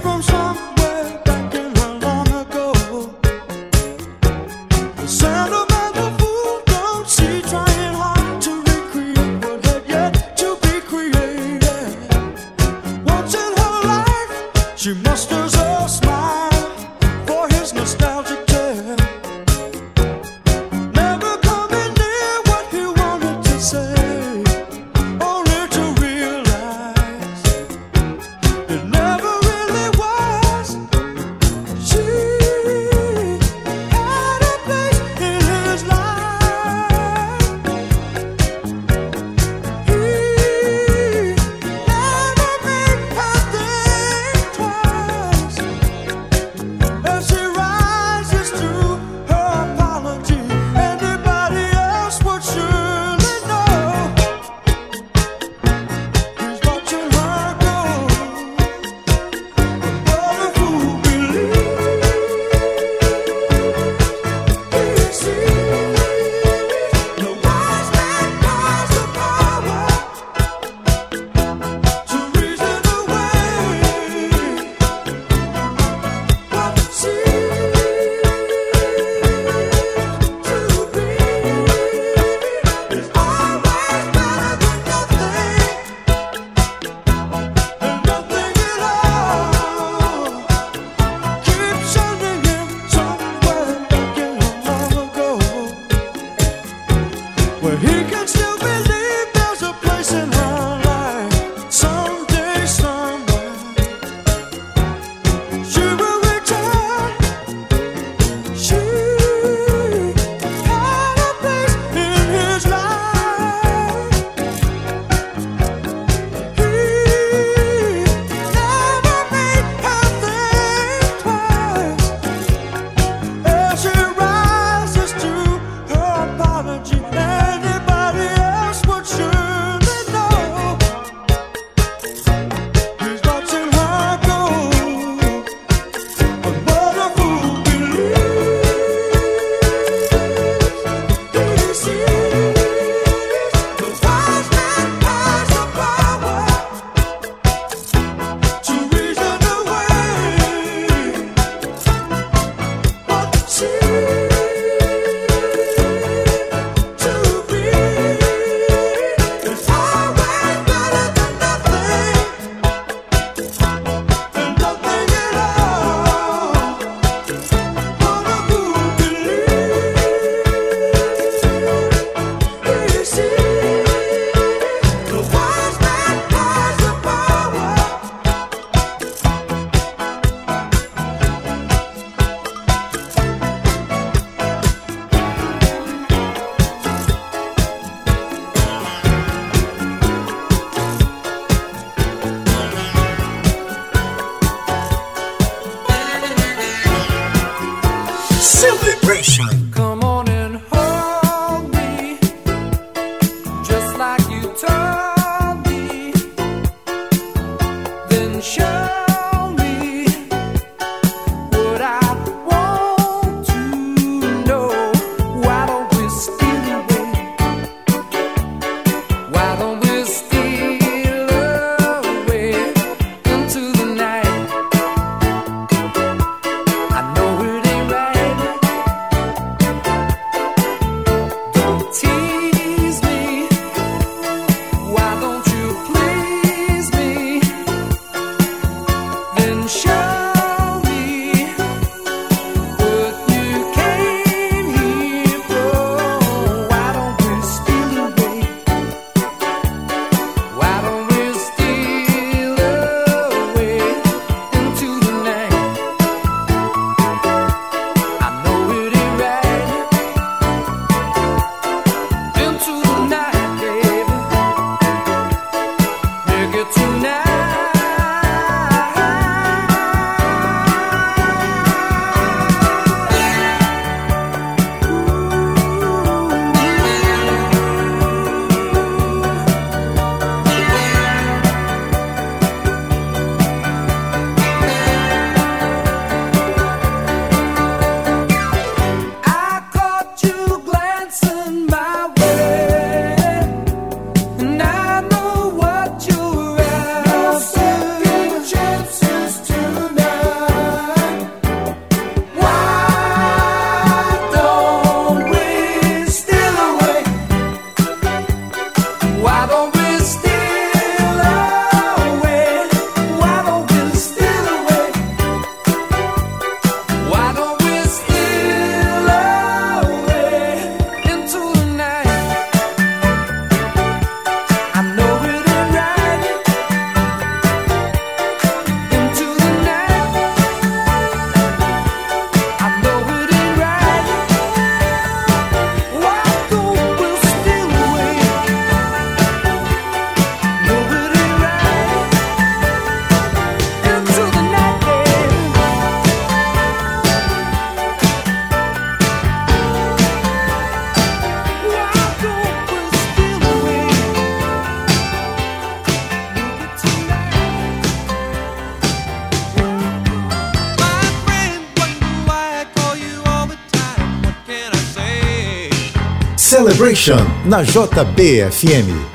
Na JBFM.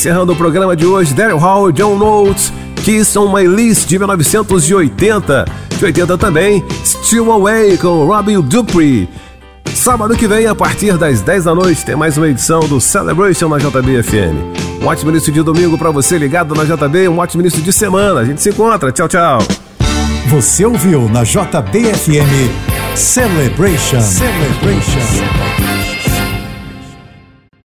Encerrando o programa de hoje, Daryl Hall, John Notes, Kiss on My List de 1980. De 80 também, Still Away com Robin Dupree. Sábado que vem, a partir das 10 da noite, tem mais uma edição do Celebration na JBFM. Um ótimo início de domingo para você ligado na JB, um ótimo início de semana. A gente se encontra. Tchau, tchau. Você ouviu na JBFM Celebration. Celebration.